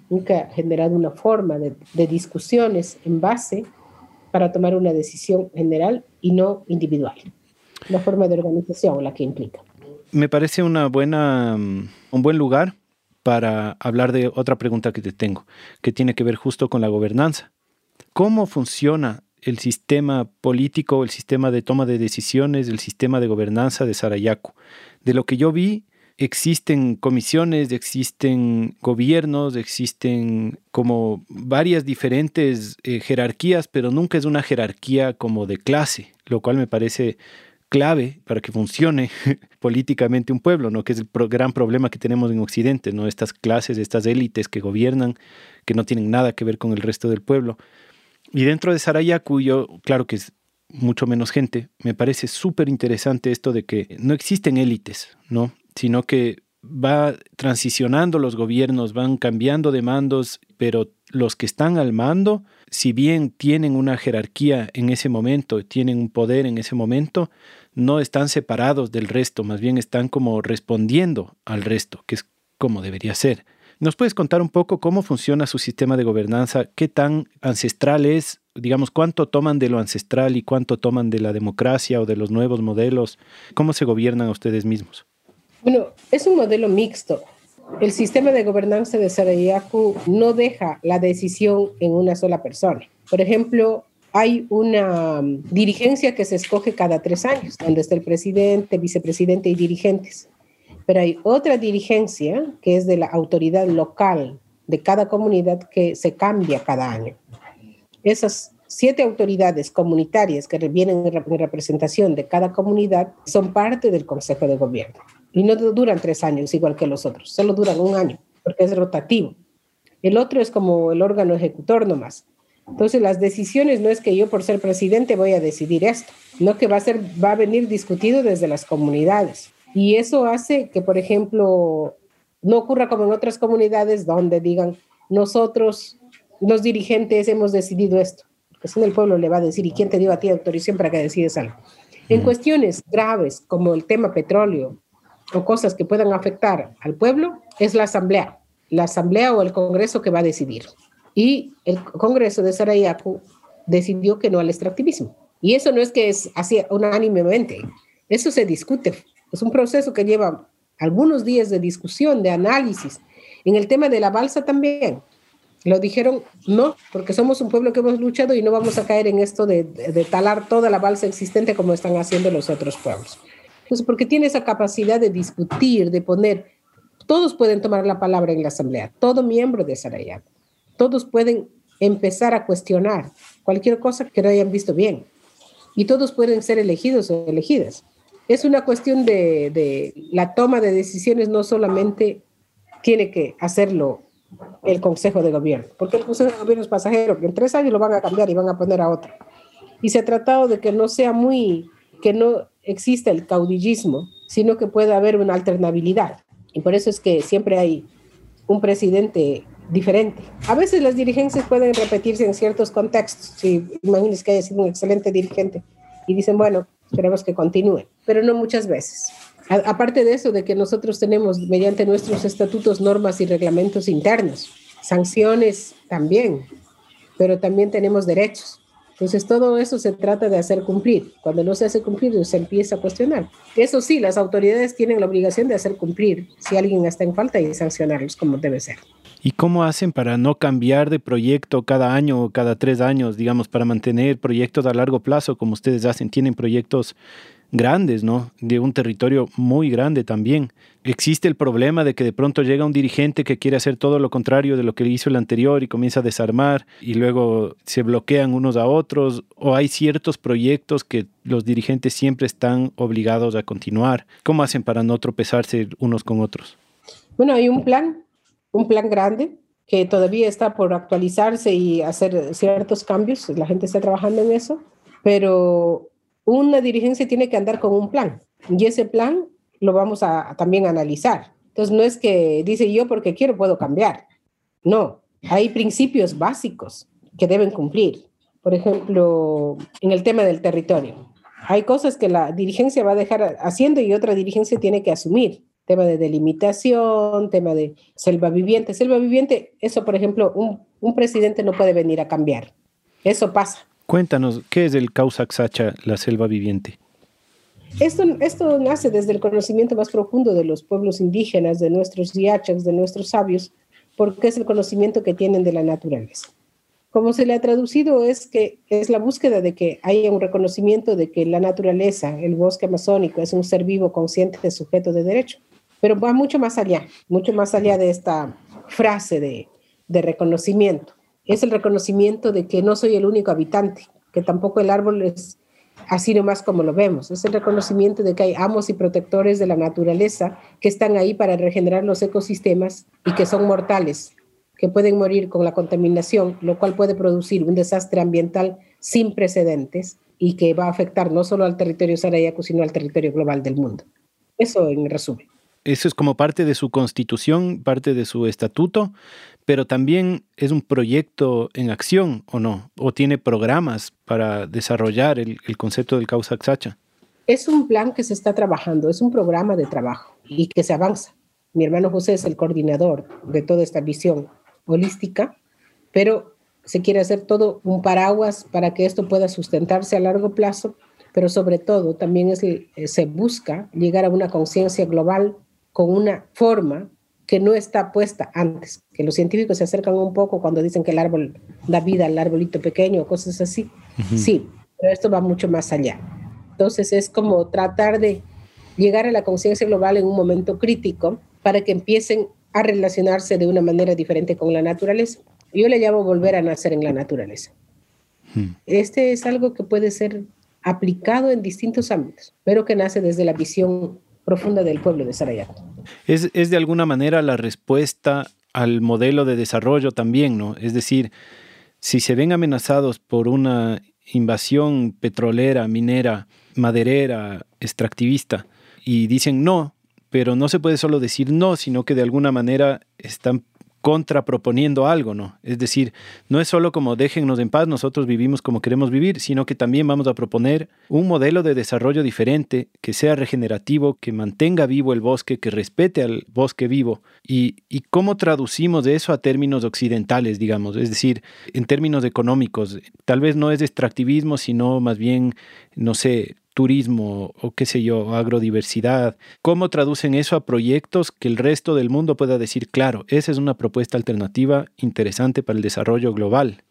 Nunca ha generado una forma de, de discusiones en base para tomar una decisión general y no individual. La forma de organización la que implica. Me parece una buena, un buen lugar para hablar de otra pregunta que te tengo, que tiene que ver justo con la gobernanza. ¿Cómo funciona el sistema político, el sistema de toma de decisiones, el sistema de gobernanza de Sarayaku? De lo que yo vi, existen comisiones, existen gobiernos, existen como varias diferentes eh, jerarquías, pero nunca es una jerarquía como de clase, lo cual me parece clave para que funcione políticamente un pueblo, ¿no? que es el gran problema que tenemos en Occidente, ¿no? estas clases, estas élites que gobiernan, que no tienen nada que ver con el resto del pueblo. Y dentro de Sarayaku, yo, claro que es mucho menos gente, me parece súper interesante esto de que no existen élites, ¿no? sino que va transicionando los gobiernos, van cambiando de mandos, pero los que están al mando, si bien tienen una jerarquía en ese momento, tienen un poder en ese momento, no están separados del resto, más bien están como respondiendo al resto, que es como debería ser. ¿Nos puedes contar un poco cómo funciona su sistema de gobernanza? ¿Qué tan ancestral es? Digamos, ¿cuánto toman de lo ancestral y cuánto toman de la democracia o de los nuevos modelos? ¿Cómo se gobiernan ustedes mismos? Bueno, es un modelo mixto. El sistema de gobernanza de Sarayaku no deja la decisión en una sola persona. Por ejemplo, hay una um, dirigencia que se escoge cada tres años, donde está el presidente, vicepresidente y dirigentes. Pero hay otra dirigencia que es de la autoridad local de cada comunidad que se cambia cada año. Esas siete autoridades comunitarias que vienen en representación de cada comunidad son parte del Consejo de Gobierno. Y no duran tres años igual que los otros, solo duran un año, porque es rotativo. El otro es como el órgano ejecutor nomás. Entonces las decisiones no es que yo por ser presidente voy a decidir esto, no que va a ser va a venir discutido desde las comunidades. Y eso hace que, por ejemplo, no ocurra como en otras comunidades donde digan, nosotros, los dirigentes, hemos decidido esto. Porque si no, el pueblo le va a decir, ¿y quién te dio a ti autorización para que decides algo? En cuestiones graves como el tema petróleo, o cosas que puedan afectar al pueblo es la asamblea, la asamblea o el congreso que va a decidir. Y el congreso de Sarayaku decidió que no al extractivismo. Y eso no es que es así unánimemente, eso se discute. Es un proceso que lleva algunos días de discusión, de análisis. En el tema de la balsa también. Lo dijeron, no, porque somos un pueblo que hemos luchado y no vamos a caer en esto de, talar toda la balsa existente como están haciendo los otros pueblos. Pues porque tiene esa capacidad de discutir, de poner, todos pueden tomar la palabra en la asamblea, todo miembro de Sarayán, todos pueden empezar a cuestionar cualquier cosa que no hayan visto bien y todos pueden ser elegidos o elegidas. Es una cuestión de, de la toma de decisiones, no solamente tiene que hacerlo el Consejo de Gobierno, porque el Consejo de Gobierno es pasajero, que en tres años lo van a cambiar y van a poner a otro. Y se ha tratado de que no sea muy, que no existe el caudillismo, sino que puede haber una alternabilidad. Y por eso es que siempre hay un presidente diferente. A veces las dirigencias pueden repetirse en ciertos contextos. Si que haya sido un excelente dirigente y dicen, bueno, esperemos que continúe, pero no muchas veces. aparte de eso, de que nosotros tenemos mediante nuestros estatutos normas y reglamentos internos, sanciones también, pero también tenemos derechos. Entonces, todo eso se trata de hacer cumplir. Cuando no se hace cumplir, se empieza a cuestionar. Eso sí, las autoridades tienen la obligación de hacer cumplir si alguien está en falta y sancionarlos como debe ser. ¿Y cómo hacen para no cambiar de proyecto cada año o cada tres años, digamos, para mantener proyectos a largo plazo como ustedes hacen? Tienen proyectos grandes, ¿no? De un territorio muy grande también. Existe el problema de que de pronto llega un dirigente que quiere hacer todo lo contrario de lo que hizo el anterior y comienza a desarmar y luego se bloquean unos a otros o hay ciertos proyectos que los dirigentes siempre están obligados a continuar. ¿Cómo hacen para no tropezarse unos con otros? Bueno, hay un plan, un plan grande que todavía está por actualizarse y hacer ciertos cambios. La gente está trabajando en eso, pero una dirigencia tiene que andar con un plan y ese plan lo vamos a, también analizar. Entonces, no es que dice yo porque quiero puedo cambiar. No, hay principios básicos que deben cumplir. Por ejemplo, en el tema del territorio. Hay cosas que la dirigencia va a dejar haciendo y otra dirigencia tiene que asumir. Tema de delimitación, tema de selva viviente. Selva viviente, eso, por ejemplo, un, un presidente no puede venir a cambiar. Eso pasa. Cuéntanos, ¿qué es el Causaxacha, la selva viviente? Esto, nace desde el conocimiento más profundo de los pueblos indígenas, de nuestros diachas, de nuestros sabios, porque es el conocimiento que tienen de la naturaleza. Como se le ha traducido es que es la búsqueda de que haya un reconocimiento de que la naturaleza, el bosque amazónico, es un ser vivo consciente de sujeto de derecho, pero va mucho más allá, mucho más allá de esta frase de reconocimiento. Es el reconocimiento de que no soy el único habitante, que tampoco el árbol es así nomás como lo vemos. Es el reconocimiento de que hay amos y protectores de la naturaleza que están ahí para regenerar los ecosistemas y que son mortales, que pueden morir con la contaminación, lo cual puede producir un desastre ambiental sin precedentes y que va a afectar no solo al territorio sarayaco, sino al territorio global del mundo. Eso en resumen. Eso es como parte de su constitución, parte de su estatuto, pero también es un proyecto en acción o no, o tiene programas para desarrollar el, concepto del causa xacha. Es un plan que se está trabajando, es un programa de trabajo y que se avanza. Mi hermano José es el coordinador de toda esta visión holística, pero se quiere hacer todo un paraguas para que esto pueda sustentarse a largo plazo, pero sobre todo también es, se busca llegar a una conciencia global con una forma que no está puesta antes, que los científicos se acercan un poco cuando dicen que el árbol da vida al arbolito pequeño o cosas así. Sí, pero esto va mucho más allá. Entonces es como tratar de llegar a la conciencia global en un momento crítico para que empiecen a relacionarse de una manera diferente con la naturaleza. Yo le llamo volver a nacer en la naturaleza. Este es algo que puede ser aplicado en distintos ámbitos, pero que nace desde la visión profunda del pueblo de Sarayaco. Es, es de alguna manera la respuesta al modelo de desarrollo también, ¿no? Es decir, si se ven amenazados por una invasión petrolera, minera, maderera, extractivista, y dicen no, pero no se puede solo decir no, sino que de alguna manera están contraproponiendo algo, ¿no? Es decir, no es solo como déjennos en paz, nosotros vivimos como queremos vivir, sino que también vamos a proponer un modelo de desarrollo diferente, que sea regenerativo, que mantenga vivo el bosque, que respete al bosque vivo. Y, y cómo traducimos eso a términos occidentales, digamos, es decir, en términos económicos. Tal vez no es extractivismo, sino más bien, no sé, turismo o qué sé yo, agrodiversidad. ¿Cómo traducen eso a proyectos que el resto del mundo pueda decir, claro, esa es una propuesta alternativa interesante para el desarrollo global?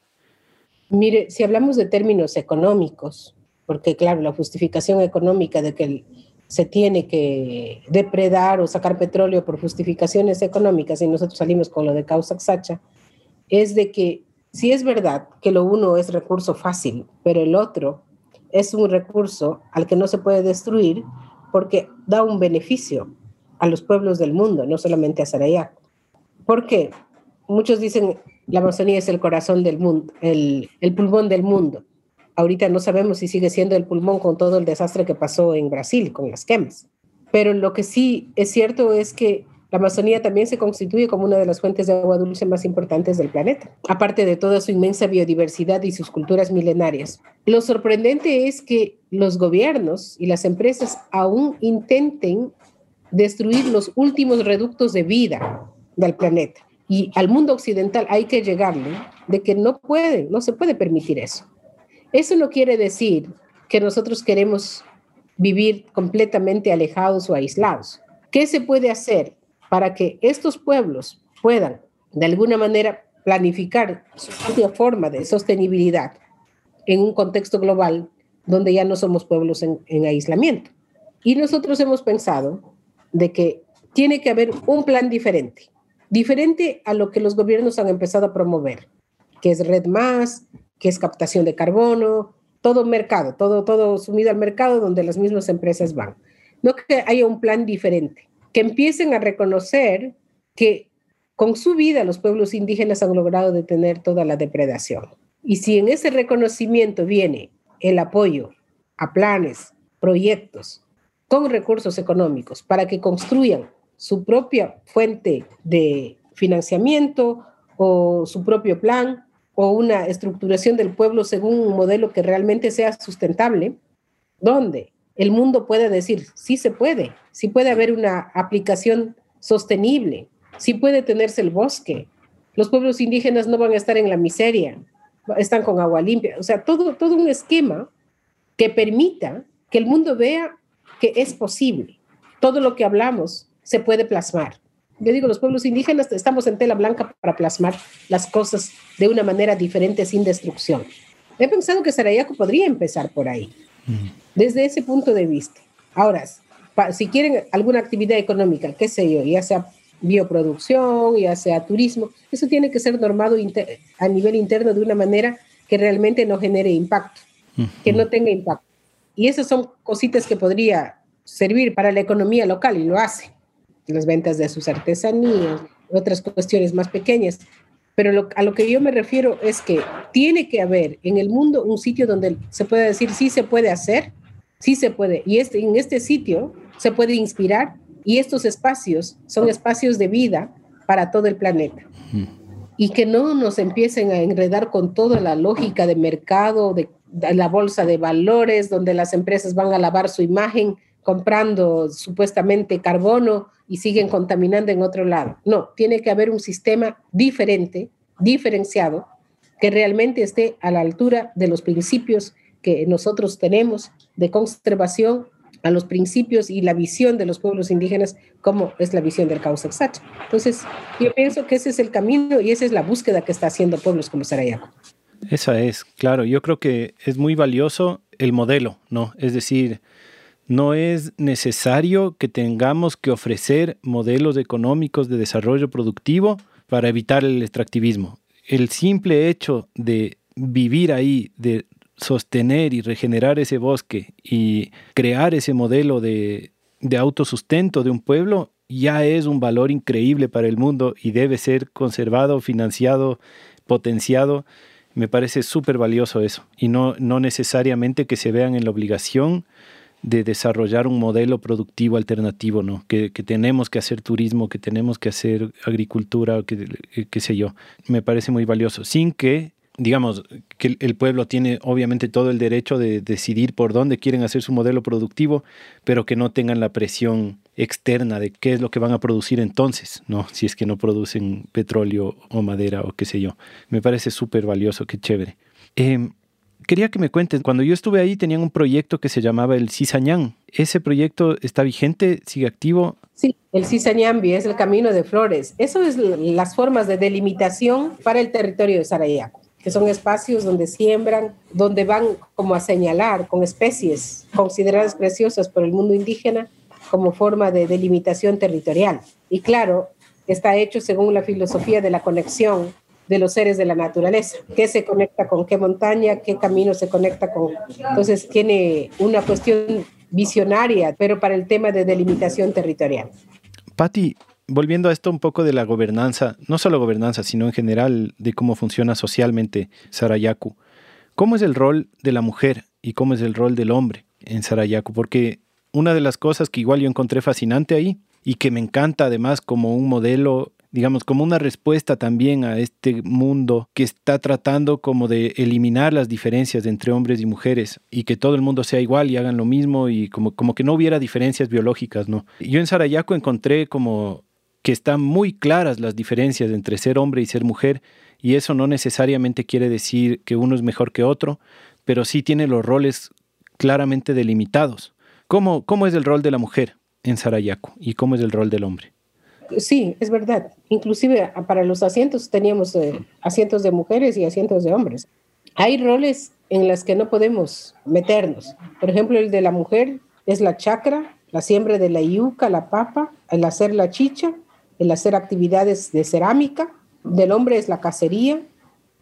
Mire, si hablamos de términos económicos, porque claro, la justificación económica de que se tiene que depredar o sacar petróleo por justificaciones económicas y nosotros salimos con lo de causa Sacha, es de que si es verdad que lo uno es recurso fácil, pero el otro es un recurso al que no se puede destruir porque da un beneficio a los pueblos del mundo, no solamente a Sarayaco. ¿Por qué? Muchos dicen la Amazonía es el corazón del mundo, el, el pulmón del mundo. Ahorita no sabemos si sigue siendo el pulmón con todo el desastre que pasó en Brasil con las quemas. Pero lo que sí es cierto es que la Amazonía también se constituye como una de las fuentes de agua dulce más importantes del planeta, aparte de toda su inmensa biodiversidad y sus culturas milenarias. Lo sorprendente es que los gobiernos y las empresas aún intenten destruir los últimos reductos de vida del planeta. Y al mundo occidental hay que llegarle de que no puede, no se puede permitir eso. Eso no quiere decir que nosotros queremos vivir completamente alejados o aislados. ¿Qué se puede hacer? Para que estos pueblos puedan de alguna manera planificar su propia forma de sostenibilidad en un contexto global donde ya no somos pueblos en, en, aislamiento. Y nosotros hemos pensado de que tiene que haber un plan diferente, diferente a lo que los gobiernos han empezado a promover, que es Red Más, que es captación de carbono, todo mercado, todo, todo sumido al mercado donde las mismas empresas van. No que haya un plan diferente, que empiecen a reconocer que con su vida los pueblos indígenas han logrado detener toda la depredación. Y si en ese reconocimiento viene el apoyo a planes, proyectos con recursos económicos para que construyan su propia fuente de financiamiento o su propio plan o una estructuración del pueblo según un modelo que realmente sea sustentable, ¿dónde? El mundo puede decir, sí se puede, sí puede haber una aplicación sostenible, sí puede tenerse el bosque, los pueblos indígenas no van a estar en la miseria, están con agua limpia, o sea, todo, todo un esquema que permita que el mundo vea que es posible. Todo lo que hablamos se puede plasmar. Yo digo, los pueblos indígenas estamos en tela blanca para plasmar las cosas de una manera diferente, sin destrucción. He pensado que Sarayaco podría empezar por ahí, desde ese punto de vista. Ahora, si quieren alguna actividad económica, qué sé yo, ya sea bioproducción, ya sea turismo, eso tiene que ser normado a nivel interno de una manera que realmente no genere impacto, que no tenga impacto. Y esas son cositas que podría servir para la economía local y lo hace. Las ventas de sus artesanías, otras cuestiones más pequeñas. Pero a lo que yo me refiero es que tiene que haber en el mundo un sitio donde se pueda decir sí se puede hacer, sí se puede. Y este, en este sitio se puede inspirar y estos espacios son espacios de vida para todo el planeta. Y que no nos empiecen a enredar con toda la lógica de mercado, de, de la bolsa de valores, donde las empresas van a lavar su imagen comprando supuestamente carbono y siguen contaminando en otro lado. No, tiene que haber un sistema diferente, diferenciado, que realmente esté a la altura de los principios que nosotros tenemos de conservación a los principios y la visión de los pueblos indígenas como es la visión del Causaxacha. Entonces, yo pienso que ese es el camino y esa es la búsqueda que está haciendo pueblos como Sarayaco. Esa es, claro, yo creo que es muy valioso el modelo, ¿no? Es decir, no es necesario que tengamos que ofrecer modelos económicos de desarrollo productivo para evitar el extractivismo. El simple hecho de vivir ahí, de sostener y regenerar ese bosque y crear ese modelo de, autosustento de un pueblo ya es un valor increíble para el mundo y debe ser conservado, financiado, potenciado. Me parece súper valioso eso y no, no necesariamente que se vean en la obligación de desarrollar un modelo productivo alternativo, ¿no? Que, que, tenemos que hacer turismo, que tenemos que hacer agricultura, que, qué sé yo. Me parece muy valioso, sin que digamos, que el pueblo tiene obviamente todo el derecho de decidir por dónde quieren hacer su modelo productivo, pero que no tengan la presión externa de qué es lo que van a producir entonces, ¿no? Si es que no producen petróleo o madera o qué sé yo. Me parece súper valioso, qué chévere. Em, quería que me cuentes, cuando yo estuve ahí tenían un proyecto que se llamaba el Cisañán. ¿Ese proyecto está vigente? ¿Sigue activo? Sí, el Cisañambi es el camino de flores. Eso es las formas de delimitación para el territorio de Sarayaco que son espacios donde siembran, donde van como a señalar con especies consideradas preciosas por el mundo indígena como forma de delimitación territorial. Y claro, está hecho según la filosofía de la conexión de los seres de la naturaleza, qué se conecta con qué montaña, qué camino se conecta con. Entonces tiene una cuestión visionaria, pero para el tema de delimitación territorial. Patti, volviendo a esto un poco de la gobernanza, no solo gobernanza, sino en general de cómo funciona socialmente Sarayaku. ¿Cómo es el rol de la mujer y cómo es el rol del hombre en Sarayaku? Porque una de las cosas que igual yo encontré fascinante ahí y que me encanta además como un modelo digamos, como una respuesta también a este mundo que está tratando como de eliminar las diferencias entre hombres y mujeres y que todo el mundo sea igual y hagan lo mismo y como, como que no hubiera diferencias biológicas, ¿no? Yo en Sarayaco encontré como que están muy claras las diferencias entre ser hombre y ser mujer, y eso no necesariamente quiere decir que uno es mejor que otro, pero sí tiene los roles claramente delimitados. ¿Cómo, cómo es el rol de la mujer en Sarayaco y cómo es el rol del hombre? Sí, es verdad. Inclusive para los asientos teníamos eh, asientos de mujeres y asientos de hombres. Hay roles en los que no podemos meternos. Por ejemplo, el de la mujer es la chacra, la siembra de la yuca, la papa, el hacer la chicha, el hacer actividades de cerámica, del hombre es la cacería,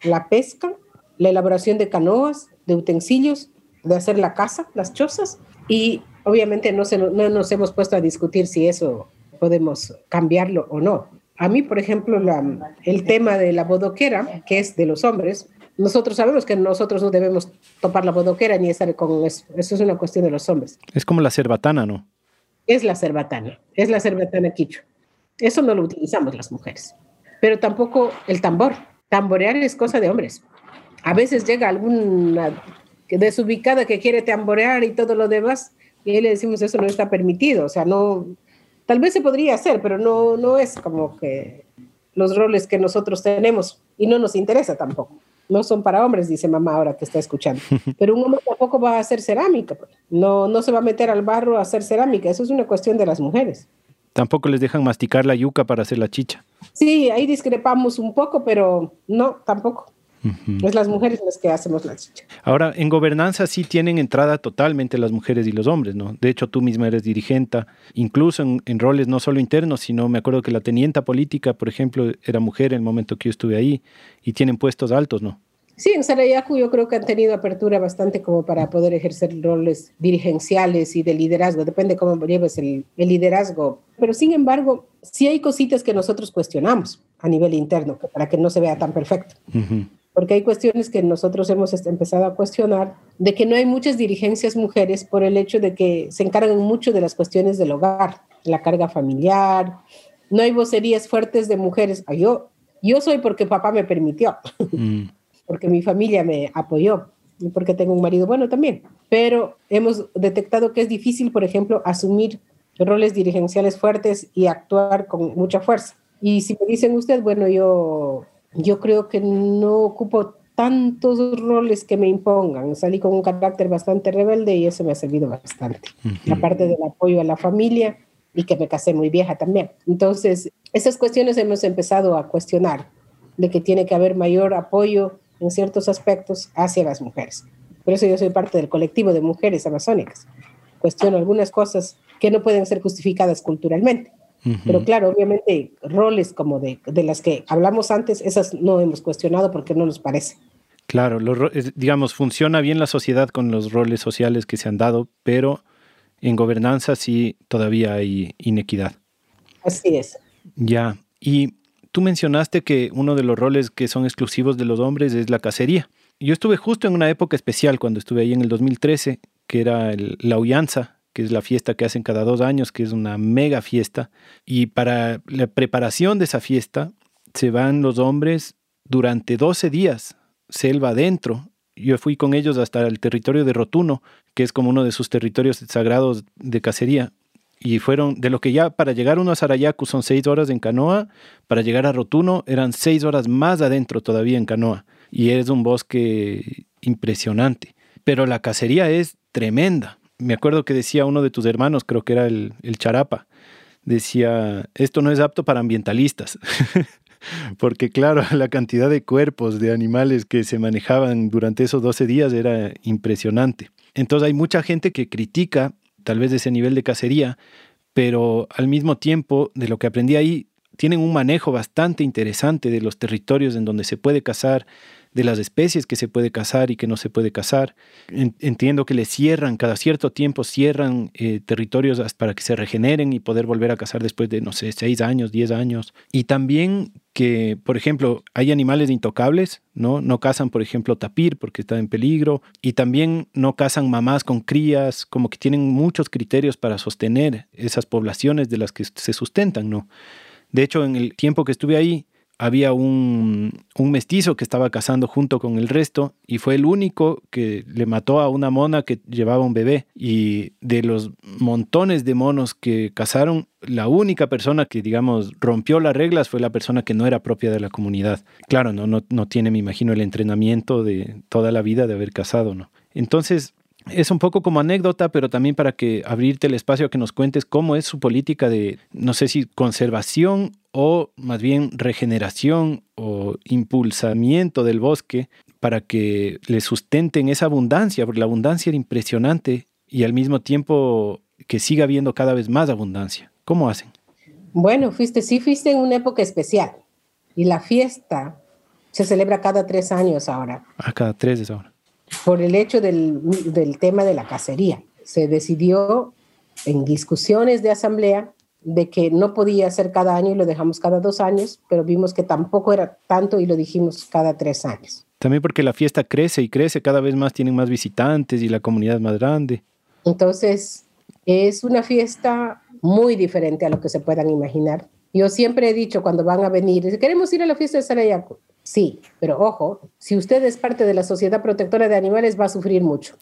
la pesca, la elaboración de canoas, de utensilios, de hacer la casa, las chozas, y obviamente no, se, no nos hemos puesto a discutir si eso podemos cambiarlo o no. A mí, por ejemplo, la, el tema de la bodoquera, que es de los hombres, nosotros sabemos que nosotros no debemos topar la bodoquera ni estar con eso. Eso es una cuestión de los hombres. Es como la cerbatana, ¿no? Es la cerbatana, es la cerbatana quicho. Eso no lo utilizamos las mujeres. Pero tampoco el tambor. Tamborear es cosa de hombres. A veces llega alguna desubicada que quiere tamborear y todo lo demás, y ahí le decimos eso no está permitido. O sea, no. Tal vez se podría hacer, pero no, no es como que los roles que nosotros tenemos y no nos interesa tampoco. no son para hombres, dice mamá ahora que está escuchando. Pero un hombre tampoco va a hacer cerámica, pues. no, no se va a meter al barro a hacer cerámica, eso es una cuestión de las mujeres. Tampoco les dejan masticar la yuca para hacer la chicha. Sí, ahí discrepamos un poco, pero no, tampoco. Es las mujeres las que hacemos la chicha. Ahora, en gobernanza sí tienen entrada totalmente las mujeres y los hombres, ¿no? De hecho, tú misma eres dirigente, incluso en, roles no solo internos, sino me acuerdo que la tenienta política, por ejemplo, era mujer en el momento que yo estuve ahí y tienen puestos altos, ¿no? Sí, en Sarayaku yo creo que han tenido apertura bastante como para poder ejercer roles dirigenciales y de liderazgo, depende cómo lleves el, el liderazgo. Pero sin embargo, sí hay cositas que nosotros cuestionamos a nivel interno, para que no se vea tan perfecto porque hay cuestiones que nosotros hemos empezado a cuestionar, de que no hay muchas dirigencias mujeres por el hecho de que se encargan mucho de las cuestiones del hogar, la carga familiar, no hay vocerías fuertes de mujeres. Ah, yo, yo soy porque papá me permitió, mm. porque mi familia me apoyó y porque tengo un marido bueno también, pero hemos detectado que es difícil, por ejemplo, asumir roles dirigenciales fuertes y actuar con mucha fuerza. Y si me dicen usted, bueno, yo yo creo que no ocupo tantos roles que me impongan. Salí con un carácter bastante rebelde y eso me ha servido bastante. Aparte del apoyo a la familia y que me casé muy vieja también. Entonces, esas cuestiones hemos empezado a cuestionar, de que tiene que haber mayor apoyo en ciertos aspectos hacia las mujeres. Por eso yo soy parte del colectivo de mujeres amazónicas. Cuestiono algunas cosas que no pueden ser justificadas culturalmente. Pero claro, obviamente roles como de, de, las que hablamos antes, esas no hemos cuestionado porque no nos parece. Claro, digamos, funciona bien la sociedad con los roles sociales que se han dado, pero en gobernanza sí todavía hay inequidad. Así es. Ya, y tú mencionaste que uno de los roles que son exclusivos de los hombres es la cacería. Yo estuve justo en una época especial cuando estuve ahí en el 2013, que era la huyanza, que es la fiesta que hacen cada dos años, que es una mega fiesta. Y para la preparación de esa fiesta se van los hombres durante 12 días, selva adentro. Yo fui con ellos hasta el territorio de Rotuno, que es como uno de sus territorios sagrados de cacería. Y fueron, de lo que ya para llegar uno a Sarayaku son seis horas en canoa, para llegar a Rotuno eran seis horas más adentro todavía en canoa. Y es un bosque impresionante. Pero la cacería es tremenda me acuerdo que decía uno de tus hermanos, creo que era el, Charapa, decía, esto no es apto para ambientalistas. Porque claro, la cantidad de cuerpos de animales que se manejaban durante esos 12 días era impresionante. Entonces hay mucha gente que critica tal vez ese nivel de cacería, pero al mismo tiempo, de lo que aprendí ahí, tienen un manejo bastante interesante de los territorios en donde se puede cazar, de las especies que se puede cazar y que no se puede cazar. Entiendo que le cierran, cada cierto tiempo cierran eh, territorios para que se regeneren y poder volver a cazar después de, no sé, seis años, diez años. Y también que, por ejemplo, hay animales intocables, ¿no? No cazan, por ejemplo, tapir porque está en peligro. Y también no cazan mamás con crías, como que tienen muchos criterios para sostener esas poblaciones de las que se sustentan, ¿no? De hecho, en el tiempo que estuve ahí, había un, mestizo que estaba cazando junto con el resto y fue el único que le mató a una mona que llevaba un bebé. Y de los montones de monos que cazaron, la única persona que, digamos, rompió las reglas fue la persona que no era propia de la comunidad. Claro, no, no, no tiene, me imagino, el entrenamiento de toda la vida de haber cazado, ¿no? Entonces, es un poco como anécdota, pero también para que abrirte el espacio a que nos cuentes cómo es su política de, no sé si conservación o más bien regeneración o impulsamiento del bosque para que le sustenten esa abundancia, porque la abundancia era impresionante y al mismo tiempo que siga habiendo cada vez más abundancia. ¿Cómo hacen? Bueno, fuiste, sí fuiste en una época especial y la fiesta se celebra cada tres años ahora. Ah, cada tres es ahora por el hecho del, del tema de la cacería. Se decidió en discusiones de asamblea de que no podía ser cada año y lo dejamos cada dos años, pero vimos que tampoco era tanto y lo dijimos cada tres años. También porque la fiesta crece y crece, cada vez más tienen más visitantes y la comunidad es más grande. Entonces, es una fiesta muy diferente a lo que se puedan imaginar. Yo siempre he dicho cuando van a venir, queremos ir a la fiesta de Sarayaco. Sí, pero ojo, si usted es parte de la Sociedad Protectora de Animales va a sufrir mucho.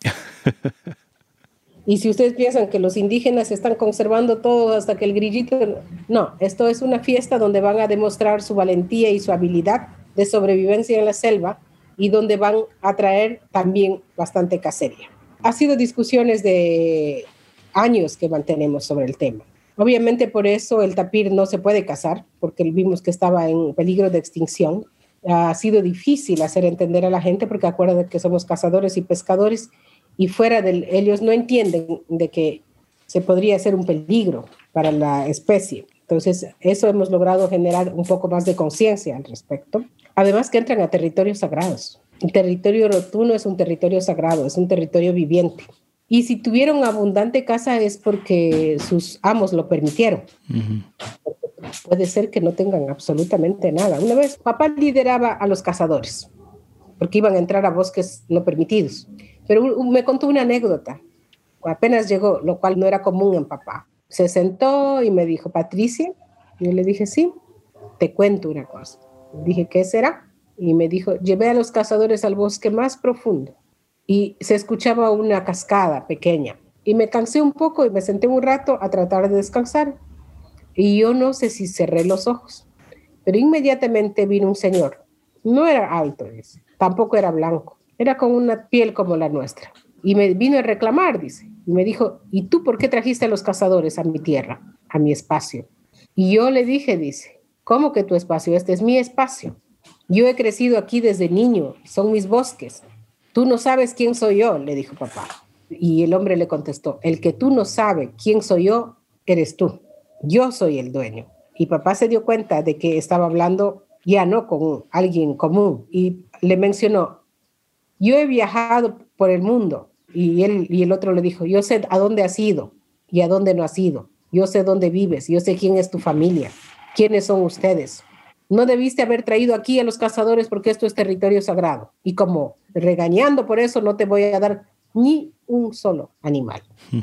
y si ustedes piensan que los indígenas están conservando todo hasta que el grillito... No, esto es una fiesta donde van a demostrar su valentía y su habilidad de sobrevivencia en la selva y donde van a traer también bastante cacería. Ha sido discusiones de años que mantenemos sobre el tema. Obviamente por eso el tapir no se puede cazar, porque vimos que estaba en peligro de extinción. Ha sido difícil hacer entender a la gente porque acuerdan que somos cazadores y pescadores y fuera de ellos no entienden de que se podría ser un peligro para la especie. Entonces, eso hemos logrado generar un poco más de conciencia al respecto. Además que entran a territorios sagrados. El territorio rotuno es un territorio sagrado, es un territorio viviente. Y si tuvieron abundante caza es porque sus amos lo permitieron. Puede ser que no tengan absolutamente nada. Una vez papá lideraba a los cazadores, porque iban a entrar a bosques no permitidos. Pero me contó una anécdota. Apenas llegó, lo cual no era común en papá. Se sentó y me dijo, Patricia. Yo le dije, sí, te cuento una cosa. Dije, ¿qué será? Y me dijo, llevé a los cazadores al bosque más profundo y se escuchaba una cascada pequeña. Y me cansé un poco y me senté un rato a tratar de descansar. Y yo no sé si cerré los ojos, pero inmediatamente vino un señor. No era alto, tampoco era blanco, era con una piel como la nuestra. Y me vino a reclamar, dice. Y me dijo, ¿y tú por qué trajiste a los cazadores a mi tierra, a mi espacio? Y yo le dije, dice, ¿cómo que tu espacio? Este es mi espacio. Yo he crecido aquí desde niño, son mis bosques. Tú no sabes quién soy yo, le dijo papá. Y el hombre le contestó, el que tú no sabes quién soy yo, eres tú. Yo soy el dueño. Y papá se dio cuenta de que estaba hablando ya no con alguien común y le mencionó, yo he viajado por el mundo y él y el otro le dijo, yo sé a dónde has ido y a dónde no has ido. Yo sé dónde vives, yo sé quién es tu familia, quiénes son ustedes. No debiste haber traído aquí a los cazadores porque esto es territorio sagrado. Y como regañando por eso, no te voy a dar ni un solo animal. Hmm.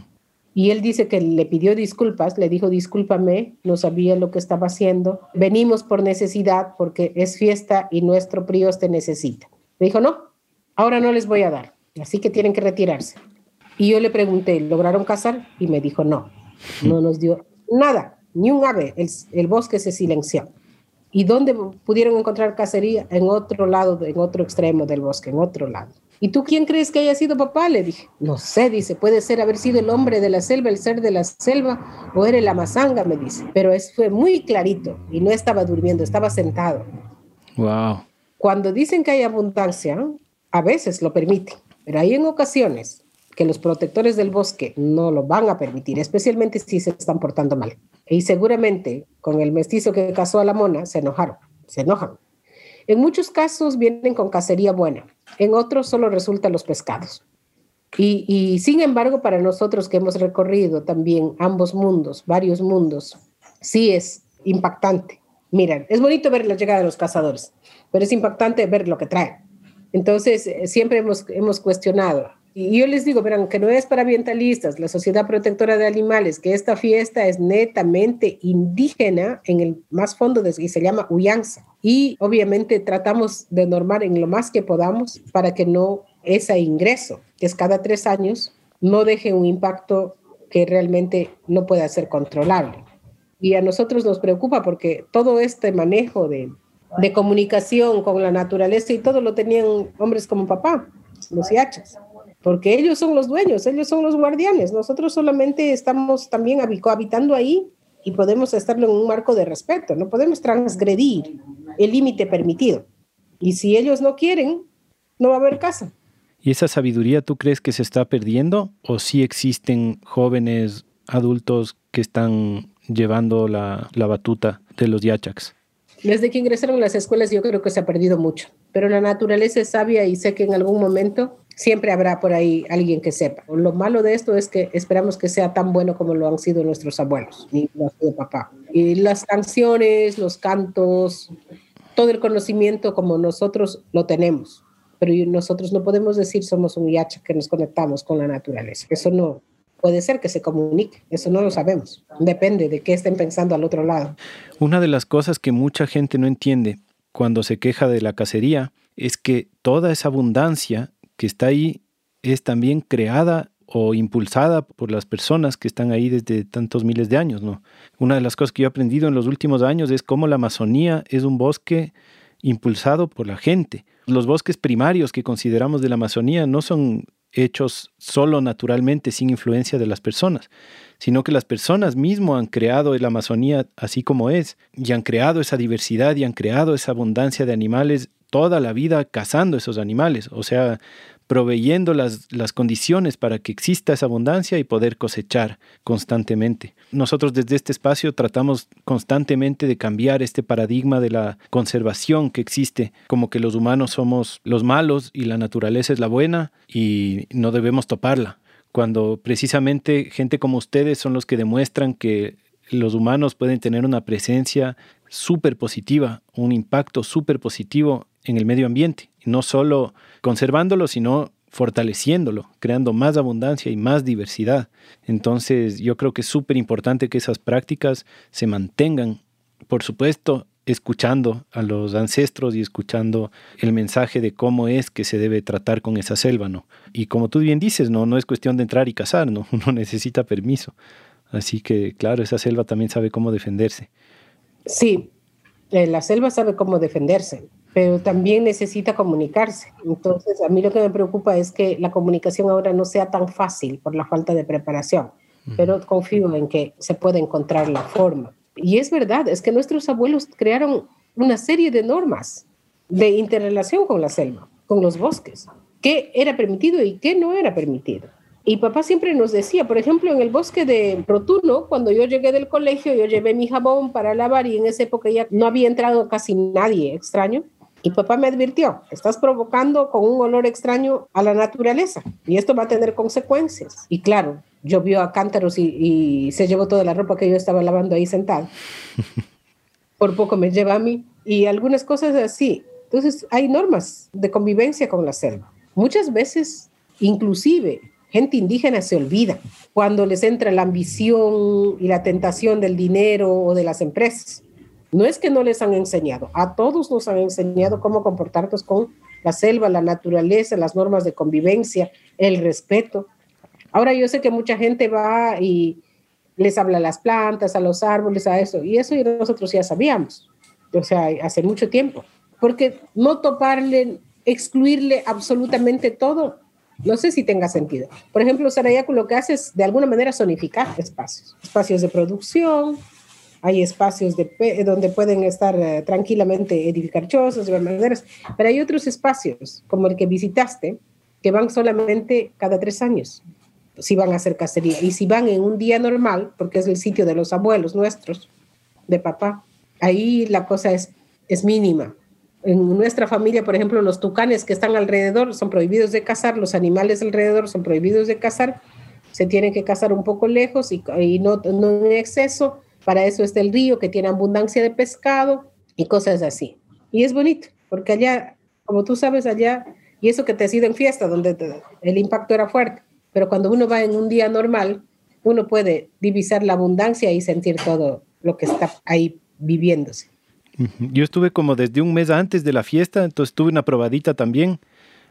Y él dice que le pidió disculpas, le dijo, discúlpame, no sabía lo que estaba haciendo, venimos por necesidad porque es fiesta y nuestro prios te necesita. Le dijo, no, ahora no les voy a dar, así que tienen que retirarse. Y yo le pregunté, ¿lograron cazar? Y me dijo, no, no nos dio nada, ni un ave, el, el bosque se silenció. ¿Y dónde pudieron encontrar cacería? En otro lado, en otro extremo del bosque, en otro lado. ¿Y tú quién crees que haya sido papá? Le dije. No sé, dice, puede ser haber sido el hombre de la selva, el ser de la selva, o era la mazanga, me dice. Pero eso fue muy clarito y no estaba durmiendo, estaba sentado. Wow. Cuando dicen que hay abundancia, a veces lo permiten, pero hay en ocasiones que los protectores del bosque no lo van a permitir, especialmente si se están portando mal. Y seguramente con el mestizo que casó a la mona se enojaron, se enojan. En muchos casos vienen con cacería buena, en otros solo resultan los pescados. Y, sin embargo, para nosotros que hemos recorrido también ambos mundos, varios mundos, sí es impactante. Miren, es bonito ver la llegada de los cazadores, pero es impactante ver lo que traen. Entonces, eh, siempre hemos, hemos cuestionado y yo les digo, verán, que no es para ambientalistas, la Sociedad Protectora de Animales, que esta fiesta es netamente indígena en el más fondo de, y se llama Uyanza. Y obviamente tratamos de normar en lo más que podamos para que no ese ingreso, que es cada tres años, no deje un impacto que realmente no pueda ser controlable. Y a nosotros nos preocupa porque todo este manejo de, de comunicación con la naturaleza y todo lo tenían hombres como papá, los yachas porque ellos son los dueños, ellos son los guardianes. Nosotros solamente estamos también habitando ahí y podemos estarlo en un marco de respeto, no podemos transgredir el límite permitido. Y si ellos no quieren, no va a haber casa. ¿Y esa sabiduría tú crees que se está perdiendo o sí existen jóvenes adultos que están llevando la, la batuta de los yachaks? Desde que ingresaron a las escuelas yo creo que se ha perdido mucho, pero la naturaleza es sabia y sé que en algún momento siempre habrá por ahí alguien que sepa. Lo malo de esto es que esperamos que sea tan bueno como lo han sido nuestros abuelos y lo papá. Y las canciones, los cantos, todo el conocimiento como nosotros lo tenemos, pero nosotros no podemos decir somos un yacha que nos conectamos con la naturaleza. Eso no, puede ser que se comunique, eso no lo sabemos. Depende de qué estén pensando al otro lado. Una de las cosas que mucha gente no entiende cuando se queja de la cacería es que toda esa abundancia que está ahí es también creada o impulsada por las personas que están ahí desde tantos miles de años, ¿no? Una de las cosas que yo he aprendido en los últimos años es cómo la Amazonía es un bosque impulsado por la gente. Los bosques primarios que consideramos de la Amazonía no son hechos solo naturalmente sin influencia de las personas, sino que las personas mismas han creado la Amazonía así como es, y han creado esa diversidad y han creado esa abundancia de animales toda la vida cazando esos animales, o sea, proveyendo las, las condiciones para que exista esa abundancia y poder cosechar constantemente. Nosotros desde este espacio tratamos constantemente de cambiar este paradigma de la conservación que existe, como que los humanos somos los malos y la naturaleza es la buena y no debemos toparla, cuando precisamente gente como ustedes son los que demuestran que los humanos pueden tener una presencia súper positiva, un impacto súper positivo en el medio ambiente, no solo conservándolo, sino fortaleciéndolo, creando más abundancia y más diversidad. Entonces yo creo que es súper importante que esas prácticas se mantengan, por supuesto, escuchando a los ancestros y escuchando el mensaje de cómo es que se debe tratar con esa selva, ¿no? Y como tú bien dices, no, no es cuestión de entrar y cazar, ¿no? Uno necesita permiso. Así que, claro, esa selva también sabe cómo defenderse. Sí, eh, la selva sabe cómo defenderse, pero también necesita comunicarse. Entonces, a mí lo que me preocupa es que la comunicación ahora no sea tan fácil por la falta de preparación, pero confío en que se puede encontrar la forma. Y es verdad, es que nuestros abuelos crearon una serie de normas de interrelación con la selva, con los bosques, qué era permitido y qué no era permitido. Y papá siempre nos decía, por ejemplo, en el bosque de Rotuno, cuando yo llegué del colegio, yo llevé mi jabón para lavar y en esa época ya no había entrado casi nadie extraño. Y papá me advirtió, estás provocando con un olor extraño a la naturaleza y esto va a tener consecuencias. Y claro, llovió a cántaros y, se llevó toda la ropa que yo estaba lavando ahí sentado. Por poco me lleva a mí y algunas cosas así. Entonces hay normas de convivencia con la selva. Muchas veces, inclusive, gente indígena se olvida cuando les entra la ambición y la tentación del dinero o de las empresas. No es que no les han enseñado, a todos nos han enseñado cómo comportarnos con la selva, la naturaleza, las normas de convivencia, el respeto. Ahora yo sé que mucha gente va y les habla a las plantas, a los árboles, a eso, y eso nosotros ya sabíamos, o sea, hace mucho tiempo, porque no toparle, excluirle absolutamente todo, no sé si tenga sentido. Por ejemplo, Sarayaku lo que hace es de alguna manera zonificar espacios, espacios de producción, hay espacios de, donde pueden estar eh, tranquilamente edificar chozas, maderas, pero hay otros espacios, como el que visitaste, que van solamente cada tres años, si van a hacer cacería. Y si van en un día normal, porque es el sitio de los abuelos nuestros, de papá, ahí la cosa es, es mínima en nuestra familia, por ejemplo, los tucanes que están alrededor son prohibidos de cazar, los animales alrededor son prohibidos de cazar, se tienen que cazar un poco lejos y, no, no, en exceso. Para eso está el río que tiene abundancia de pescado y cosas así. Y es bonito, porque allá, como tú sabes, allá, y eso que te ha sido en fiesta, donde el impacto era fuerte, pero cuando uno va en un día normal, uno puede divisar la abundancia y sentir todo lo que está ahí viviéndose. Yo estuve como desde un mes antes de la fiesta, entonces tuve una probadita también,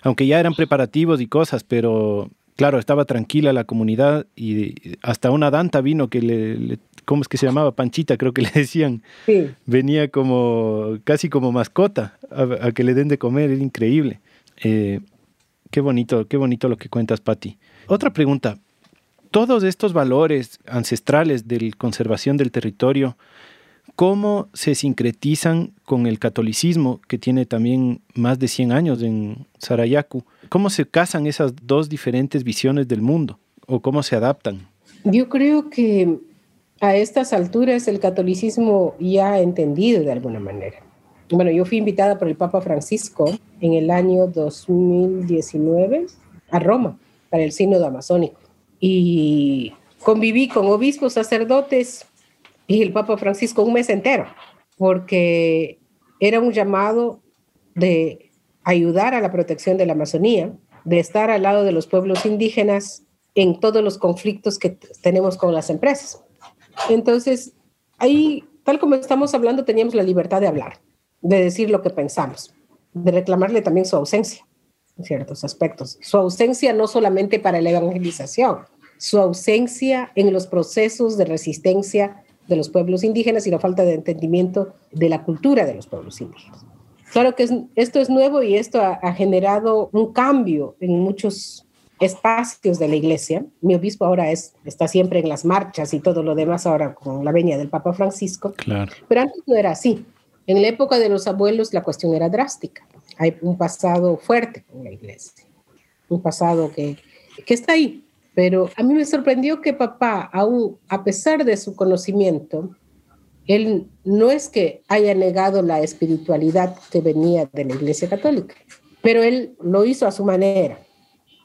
aunque ya eran preparativos y cosas, pero claro, estaba tranquila la comunidad y hasta una danta vino que le, ¿cómo es que se llamaba? Panchita, creo que le decían. Sí. Venía como, casi como mascota a, que le den de comer, era increíble. Eh, qué bonito, qué bonito lo que cuentas, Patti. Otra pregunta. Todos estos valores ancestrales de conservación del territorio, cómo se sincretizan con el catolicismo, que tiene también más de 100 años en Sarayaku. ¿Cómo se casan esas dos diferentes visiones del mundo o cómo se adaptan? Yo creo que a estas alturas el catolicismo ya ha entendido de alguna manera. Bueno, yo fui invitada por el Papa Francisco en el año 2019 a Roma para el sínodo amazónico y conviví con obispos, sacerdotes, y el Papa Francisco un mes entero, porque era un llamado de ayudar a la protección de la Amazonía, de estar al lado de los pueblos indígenas en todos los conflictos que tenemos con las empresas. Entonces, ahí, tal como estamos hablando, teníamos la libertad de hablar, de decir lo que pensamos, de reclamarle también su ausencia en ciertos aspectos. Su ausencia no solamente para la evangelización, su ausencia en los procesos de resistencia de los pueblos indígenas y la falta de entendimiento de la cultura de los pueblos indígenas. Claro que esto es nuevo y esto ha, generado un cambio en muchos espacios de la iglesia. Mi obispo ahora es, está siempre en las marchas y todo lo demás ahora con la veña del Papa Francisco. Claro. Pero antes no era así. En la época de los abuelos la cuestión era drástica. Hay un pasado fuerte en la iglesia, un pasado que, que está ahí. Pero a mí me sorprendió que papá, aún a pesar de su conocimiento, él no es que haya negado la espiritualidad que venía de la Iglesia Católica, pero él lo hizo a su manera,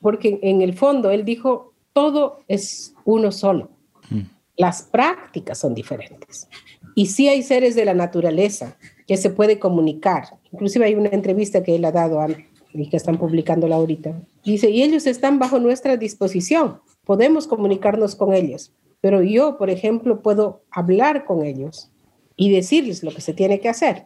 porque en el fondo él dijo, todo es uno solo, mm. las prácticas son diferentes. Y sí hay seres de la naturaleza que se puede comunicar. Inclusive hay una entrevista que él ha dado a, y que están publicándola ahorita. Dice, y ellos están bajo nuestra disposición, podemos comunicarnos con ellos, pero yo, por ejemplo, puedo hablar con ellos y decirles lo que se tiene que hacer.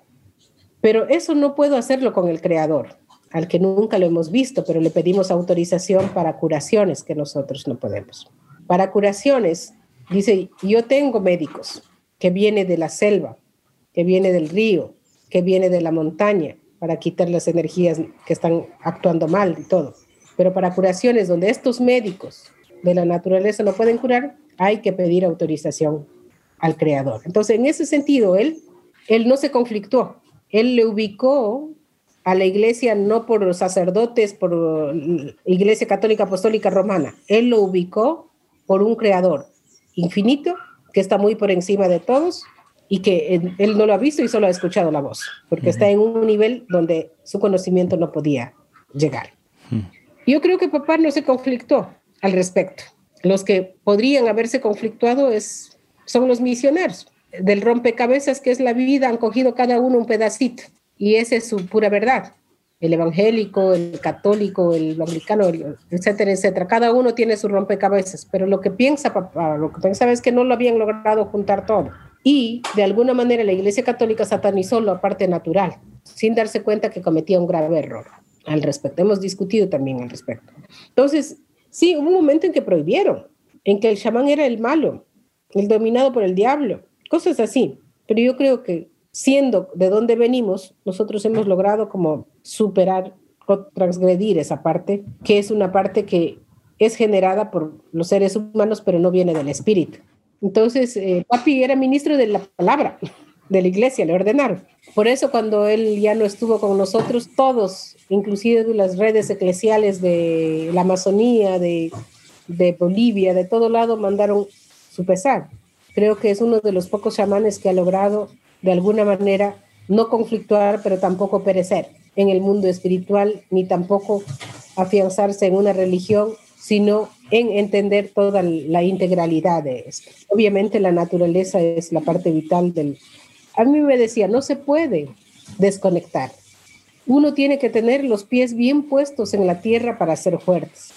Pero eso no puedo hacerlo con el creador, al que nunca lo hemos visto, pero le pedimos autorización para curaciones que nosotros no podemos. Para curaciones, dice, yo tengo médicos que viene de la selva, que viene del río, que viene de la montaña, para quitar las energías que están actuando mal y todo. Pero para curaciones donde estos médicos de la naturaleza no pueden curar, hay que pedir autorización al creador. Entonces, en ese sentido, él, él no se conflictó, él le ubicó a la iglesia no por los sacerdotes, por Iglesia Católica Apostólica Romana, él lo ubicó por un creador infinito que está muy por encima de todos y que él no lo ha visto y solo ha escuchado la voz, porque está en un nivel donde su conocimiento no podía llegar. Yo creo que papá no se conflictó al respecto. Los que podrían haberse conflictuado es, son los misioneros. Del rompecabezas que es la vida han cogido cada uno un pedacito y esa es su pura verdad. El evangélico, el católico, el anglicano, etcétera, etcétera. Cada uno tiene su rompecabezas, pero lo que piensa papá, lo que pensaba es que no lo habían logrado juntar todo. Y de alguna manera la Iglesia Católica satanizó la parte natural, sin darse cuenta que cometía un grave error al respecto. Hemos discutido también al respecto. Entonces, Sí, hubo un momento en que prohibieron, en que el chamán era el malo, el dominado por el diablo, cosas así. Pero yo creo que siendo de dónde venimos, nosotros hemos logrado como superar o transgredir esa parte, que es una parte que es generada por los seres humanos, pero no viene del espíritu. Entonces, eh, papi era ministro de la palabra, de la iglesia, le ordenaron. Por eso cuando él ya no estuvo con nosotros, todos, inclusive las redes eclesiales de la Amazonía, de, de Bolivia, de todo lado, mandaron su pesar. Creo que es uno de los pocos chamanes que ha logrado de alguna manera no conflictuar, pero tampoco perecer en el mundo espiritual, ni tampoco afianzarse en una religión, sino en entender toda la integralidad de esto. Obviamente la naturaleza es la parte vital del, a mí me decía, no se puede desconectar. Uno tiene que tener los pies bien puestos en la tierra para ser fuertes,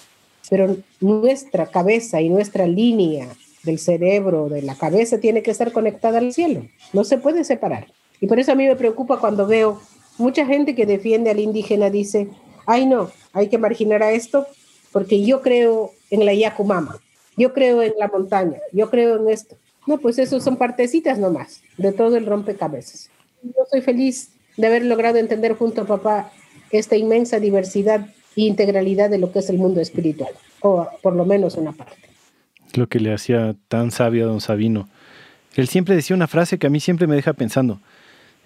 pero nuestra cabeza y nuestra línea del cerebro, de la cabeza, tiene que estar conectada al cielo. No se puede separar. Y por eso a mí me preocupa cuando veo mucha gente que defiende al indígena, dice, ay no, hay que marginar a esto porque yo creo en la Yacumama, yo creo en la montaña, yo creo en esto. No, pues eso son partecitas nomás de todo el rompecabezas. Yo soy feliz de haber logrado entender junto a papá esta inmensa diversidad e integralidad de lo que es el mundo espiritual, o por lo menos una parte. Lo que le hacía tan sabio a don Sabino. Él siempre decía una frase que a mí siempre me deja pensando.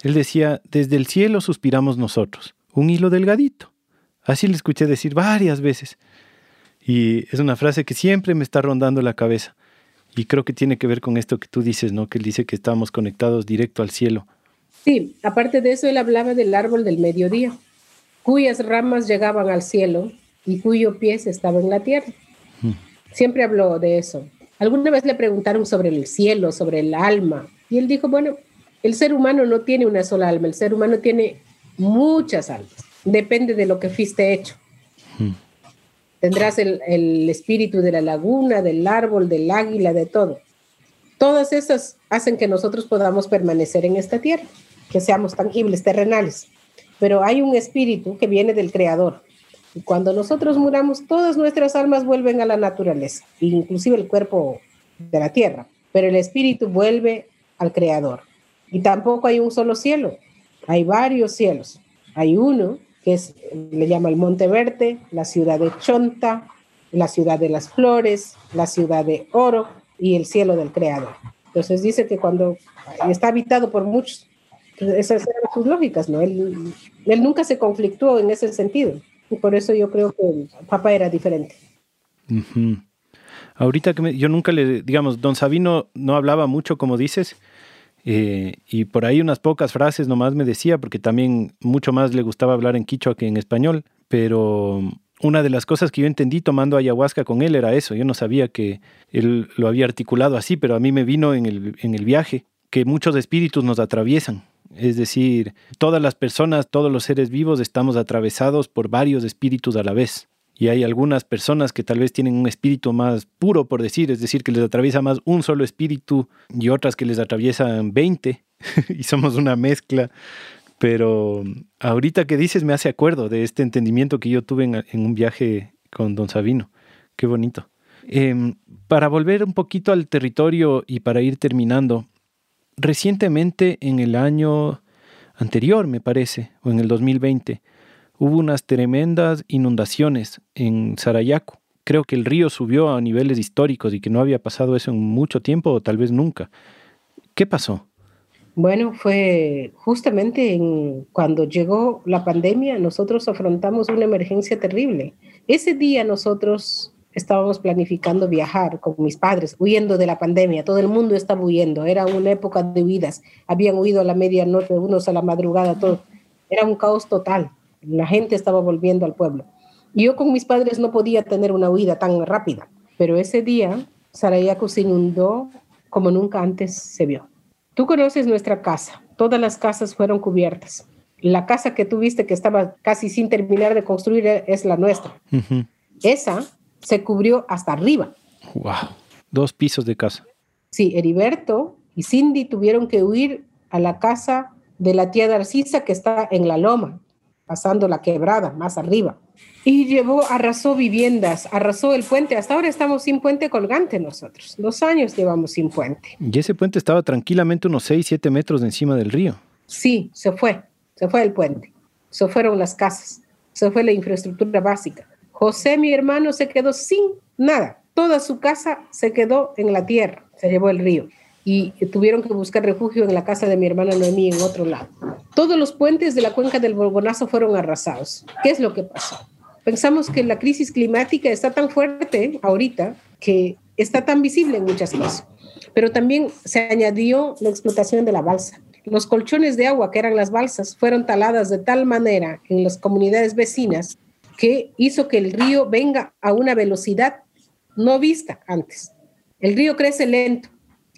Él decía, desde el cielo suspiramos nosotros, un hilo delgadito. Así le escuché decir varias veces. Y es una frase que siempre me está rondando la cabeza. Y creo que tiene que ver con esto que tú dices, ¿no? Que él dice que estamos conectados directo al cielo. Sí, aparte de eso, él hablaba del árbol del mediodía, cuyas ramas llegaban al cielo y cuyo pies estaba en la tierra. Mm. Siempre habló de eso. Alguna vez le preguntaron sobre el cielo, sobre el alma, y él dijo, bueno, el ser humano no tiene una sola alma, el ser humano tiene muchas almas, depende de lo que fuiste hecho. Mm. Tendrás el, espíritu de la laguna, del árbol, del águila, de todo. Todas esas hacen que nosotros podamos permanecer en esta tierra, que seamos tangibles, terrenales. Pero hay un espíritu que viene del Creador. Y cuando nosotros muramos, todas nuestras almas vuelven a la naturaleza, inclusive el cuerpo de la tierra. Pero el espíritu vuelve al Creador. Y tampoco hay un solo cielo, hay varios cielos. Hay uno que es, le llama el Monte Verde, la ciudad de Chonta, la ciudad de las flores, la ciudad de oro y el cielo del Creador. Entonces dice que cuando está habitado por muchos, esas eran sus lógicas, ¿no? Él, él nunca se conflictuó en ese sentido. Y por eso yo creo que el papá era diferente. Ahorita que yo nunca le, digamos, don Sabino no hablaba mucho, como dices, eh, y por ahí unas pocas frases nomás me decía, porque también mucho más le gustaba hablar en quichua que en español, pero una de las cosas que yo entendí tomando ayahuasca con él era eso. Yo no sabía que él lo había articulado así, pero a mí me vino en el, en el viaje que muchos espíritus nos atraviesan. Es decir, todas las personas, todos los seres vivos estamos atravesados por varios espíritus a la vez. Y hay algunas personas que tal vez tienen un espíritu más puro, por decir, es decir, que les atraviesa más un solo espíritu y otras que les atraviesan 20 y somos una mezcla. Pero ahorita que dices me hace acuerdo de este entendimiento que yo tuve en, un viaje con don Sabino. Qué bonito. Em, para volver un poquito al territorio y para ir terminando, recientemente en el año anterior, me parece, o en el 2020, hubo unas tremendas inundaciones en Sarayaco. Creo que el río subió a niveles históricos y que no había pasado eso en mucho tiempo o tal vez nunca. ¿Qué pasó? Bueno, fue justamente en, cuando llegó la pandemia, nosotros afrontamos una emergencia terrible. Ese día nosotros estábamos planificando viajar con mis padres, huyendo de la pandemia. Todo el mundo estaba huyendo. Era una época de huidas. Habían huido a la medianoche, unos a la madrugada, todo. Era un caos total. La gente estaba volviendo al pueblo. Y yo con mis padres no podía tener una huida tan rápida. Pero ese día, Sarayaco se inundó como nunca antes se vio. Tú conoces nuestra casa. Todas las casas fueron cubiertas. La casa que tú viste que estaba casi sin terminar de construir es la nuestra. Esa se cubrió hasta arriba. Wow. Dos pisos de casa. Sí, Heriberto y Cindy tuvieron que huir a la casa de la tía Darcisa que está en la loma, pasando la quebrada, más arriba. Y llevó, arrasó viviendas, arrasó el puente. Hasta ahora estamos sin puente colgante nosotros. Dos años llevamos sin puente. Y ese puente estaba tranquilamente unos 6, 7 metros de encima del río. Sí, se fue. Se fue el puente. Se fueron las casas. Se fue la infraestructura básica. José, mi hermano, se quedó sin nada. Toda su casa se quedó en la tierra. Se llevó el río. Y tuvieron que buscar refugio en la casa de mi hermana Noemí en otro lado. Todos los puentes de la cuenca del Borbonazo fueron arrasados. ¿Qué es lo que pasó? Pensamos que la crisis climática está tan fuerte ahorita que está tan visible en muchas cosas. Pero también se añadió la explotación de la balsa. Los colchones de agua, que eran las balsas, fueron taladas de tal manera en las comunidades vecinas que hizo que el río venga a una velocidad no vista antes. El río crece lento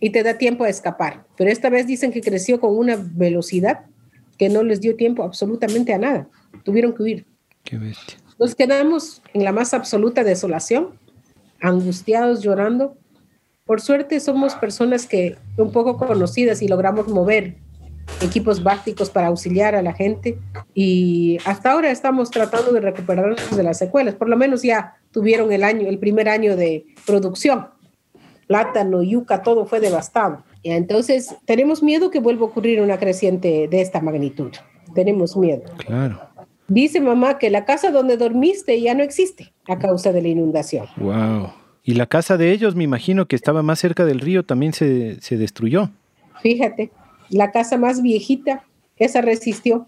y te da tiempo a escapar, pero esta vez dicen que creció con una velocidad que no les dio tiempo absolutamente a nada. Tuvieron que huir. Qué bestia. Nos quedamos en la más absoluta desolación, angustiados, llorando. Por suerte somos personas que un poco conocidas y logramos mover equipos básicos para auxiliar a la gente y hasta ahora estamos tratando de recuperarnos de las secuelas. Por lo menos ya tuvieron el año, el primer año de producción. Plátano, yuca, todo fue devastado. Y entonces tenemos miedo que vuelva a ocurrir una creciente de esta magnitud. Tenemos miedo. Claro. Dice mamá que la casa donde dormiste ya no existe a causa de la inundación. Wow. Y la casa de ellos, me imagino que estaba más cerca del río, también se, se destruyó. Fíjate, la casa más viejita, esa resistió,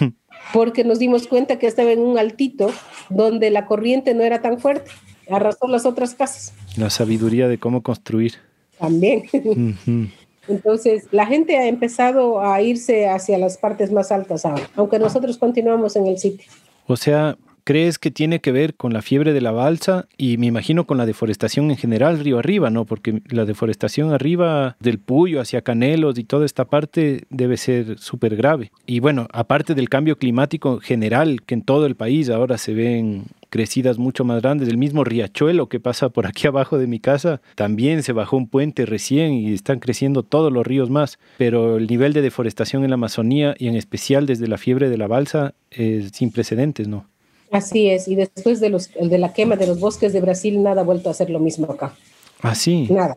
porque nos dimos cuenta que estaba en un altito donde la corriente no era tan fuerte. Arrasó las otras casas. La sabiduría de cómo construir. También. Entonces, la gente ha empezado a irse hacia las partes más altas ahora, aunque nosotros continuamos en el sitio. O sea, ¿crees que tiene que ver con la fiebre de la balsa y me imagino con la deforestación en general río arriba, ¿no? Porque la deforestación arriba del Puyo hacia Canelos y toda esta parte debe ser súper grave. Y bueno, aparte del cambio climático general que en todo el país ahora se ven crecidas mucho más grandes. El mismo riachuelo que pasa por aquí abajo de mi casa, también se bajó un puente recién y están creciendo todos los ríos más. Pero el nivel de deforestación en la Amazonía y en especial desde la fiebre de la balsa es sin precedentes, ¿no? Así es, y después de, los, de la quema de los bosques de Brasil, nada ha vuelto a ser lo mismo acá. ¿Ah, sí? Nada,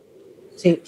sí,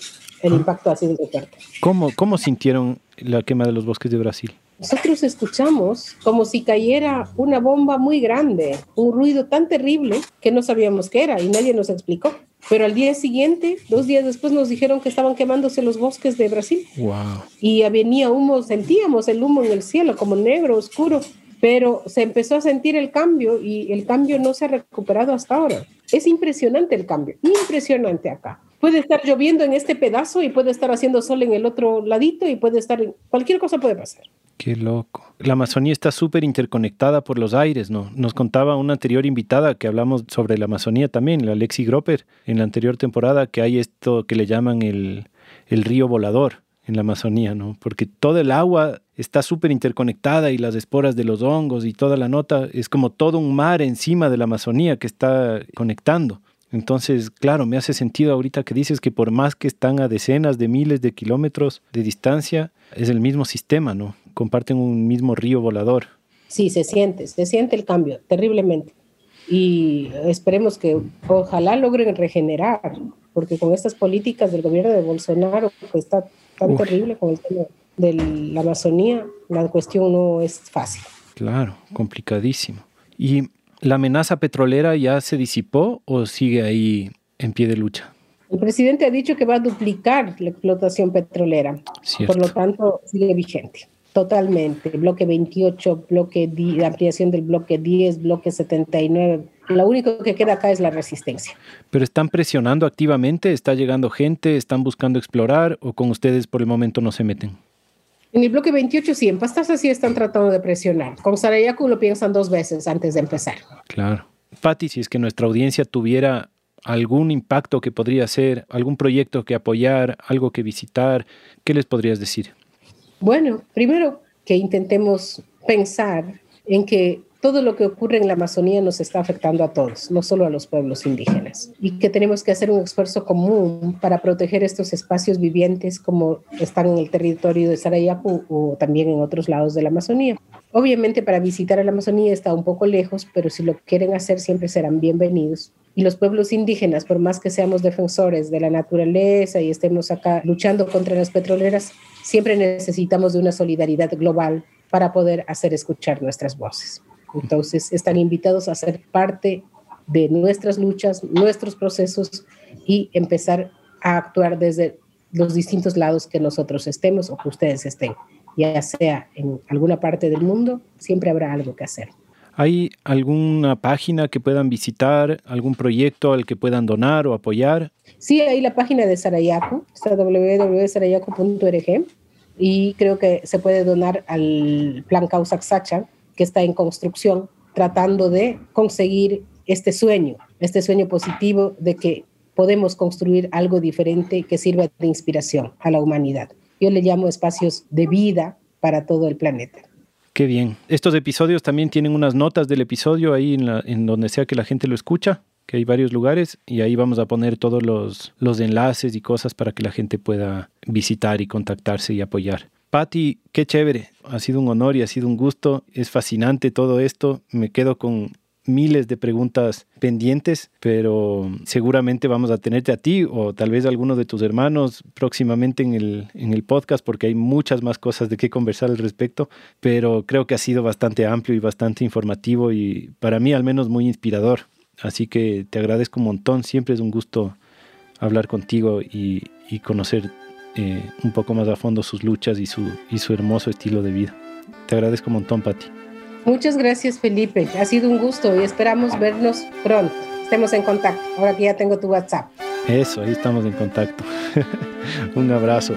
el impacto ha sido fuerte. ¿Cómo, ¿Cómo sintieron la quema de los bosques de Brasil? nosotros escuchamos como si cayera una bomba muy grande, un ruido tan terrible que no sabíamos qué era y nadie nos explicó. Pero al día siguiente, dos días después, nos dijeron que estaban quemándose los bosques de Brasil. Wow. Y venía humo, sentíamos el humo en el cielo como negro, oscuro, pero se empezó a sentir el cambio y el cambio no se ha recuperado hasta ahora. Es impresionante el cambio, impresionante acá. Puede estar lloviendo en este pedazo y puede estar haciendo sol en el otro ladito y puede estar, cualquier cosa puede pasar. Qué loco. La Amazonía está súper interconectada por los aires, ¿no? Nos contaba una anterior invitada que hablamos sobre la Amazonía también, la Lexi Gropper, en la anterior temporada, que hay esto que le llaman el río volador en la Amazonía, ¿no? Porque todo el agua está súper interconectada y las esporas de los hongos y toda la nota es como todo un mar encima de la Amazonía que está conectando. Entonces, claro, me hace sentido ahorita que dices que por más que están a decenas de miles de kilómetros de distancia, es el mismo sistema, ¿no? Comparten un mismo río volador. Sí, se siente, se siente el cambio terriblemente. Y esperemos que ojalá logren regenerar, porque con estas políticas del gobierno de Bolsonaro, que está tan terrible con el tema de la Amazonía, la cuestión no es fácil. Claro, complicadísimo. ¿Y la amenaza petrolera ya se disipó o sigue ahí en pie de lucha? El presidente ha dicho que va a duplicar la explotación petrolera. Por lo tanto, sigue vigente. Totalmente. Bloque 28, bloque la ampliación del bloque 10, bloque 79. Lo único que queda acá es la resistencia. ¿Pero están presionando activamente? ¿Está llegando gente? ¿Están buscando explorar? ¿O con ustedes por el momento no se meten? En el bloque 28 sí, en Pastaza sí están tratando de presionar. Con Sarayaku lo piensan dos veces antes de empezar. Claro. Patti, si es que nuestra audiencia tuviera algún impacto que podría ser, algún proyecto que apoyar, algo que visitar, ¿qué les podrías decir? Bueno, primero que intentemos pensar en que todo lo que ocurre en la Amazonía nos está afectando a todos, no solo a los pueblos indígenas, y que tenemos que hacer un esfuerzo común para proteger estos espacios vivientes como están en el territorio de Sarayapu o también en otros lados de la Amazonía. Obviamente para visitar a la Amazonía está un poco lejos, pero si lo quieren hacer siempre serán bienvenidos. Y los pueblos indígenas, por más que seamos defensores de la naturaleza y estemos acá luchando contra las petroleras, siempre necesitamos de una solidaridad global para poder hacer escuchar nuestras voces. Entonces, están invitados a ser parte de nuestras luchas, nuestros procesos y empezar a actuar desde los distintos lados que nosotros estemos o que ustedes estén. Ya sea en alguna parte del mundo, siempre habrá algo que hacer. ¿Hay alguna página que puedan visitar, algún proyecto al que puedan donar o apoyar? Sí, hay la página de Sarayaco, www.sarayaco.org y creo que se puede donar al plan Causa Sacha que está en construcción, tratando de conseguir este sueño, este sueño positivo de que podemos construir algo diferente que sirva de inspiración a la humanidad. Yo le llamo espacios de vida para todo el planeta. Qué bien. Estos episodios también tienen unas notas del episodio ahí en, en donde sea que la gente lo escucha, que hay varios lugares y ahí vamos a poner todos los, los enlaces y cosas para que la gente pueda visitar y contactarse y apoyar. Patti, qué chévere. Ha sido un honor y ha sido un gusto. Es fascinante todo esto. Me quedo con miles de preguntas pendientes, pero seguramente vamos a tenerte a ti o tal vez a alguno de tus hermanos próximamente en el, en el podcast porque hay muchas más cosas de qué conversar al respecto, pero creo que ha sido bastante amplio y bastante informativo y para mí al menos muy inspirador. Así que te agradezco un montón, siempre es un gusto hablar contigo y, y conocer eh, un poco más a fondo sus luchas y su, y su hermoso estilo de vida. Te agradezco un montón, Pati. Muchas gracias, Felipe. Ha sido un gusto y esperamos vernos pronto. Estemos en contacto. Ahora que ya tengo tu WhatsApp. Eso, ahí estamos en contacto. un abrazo.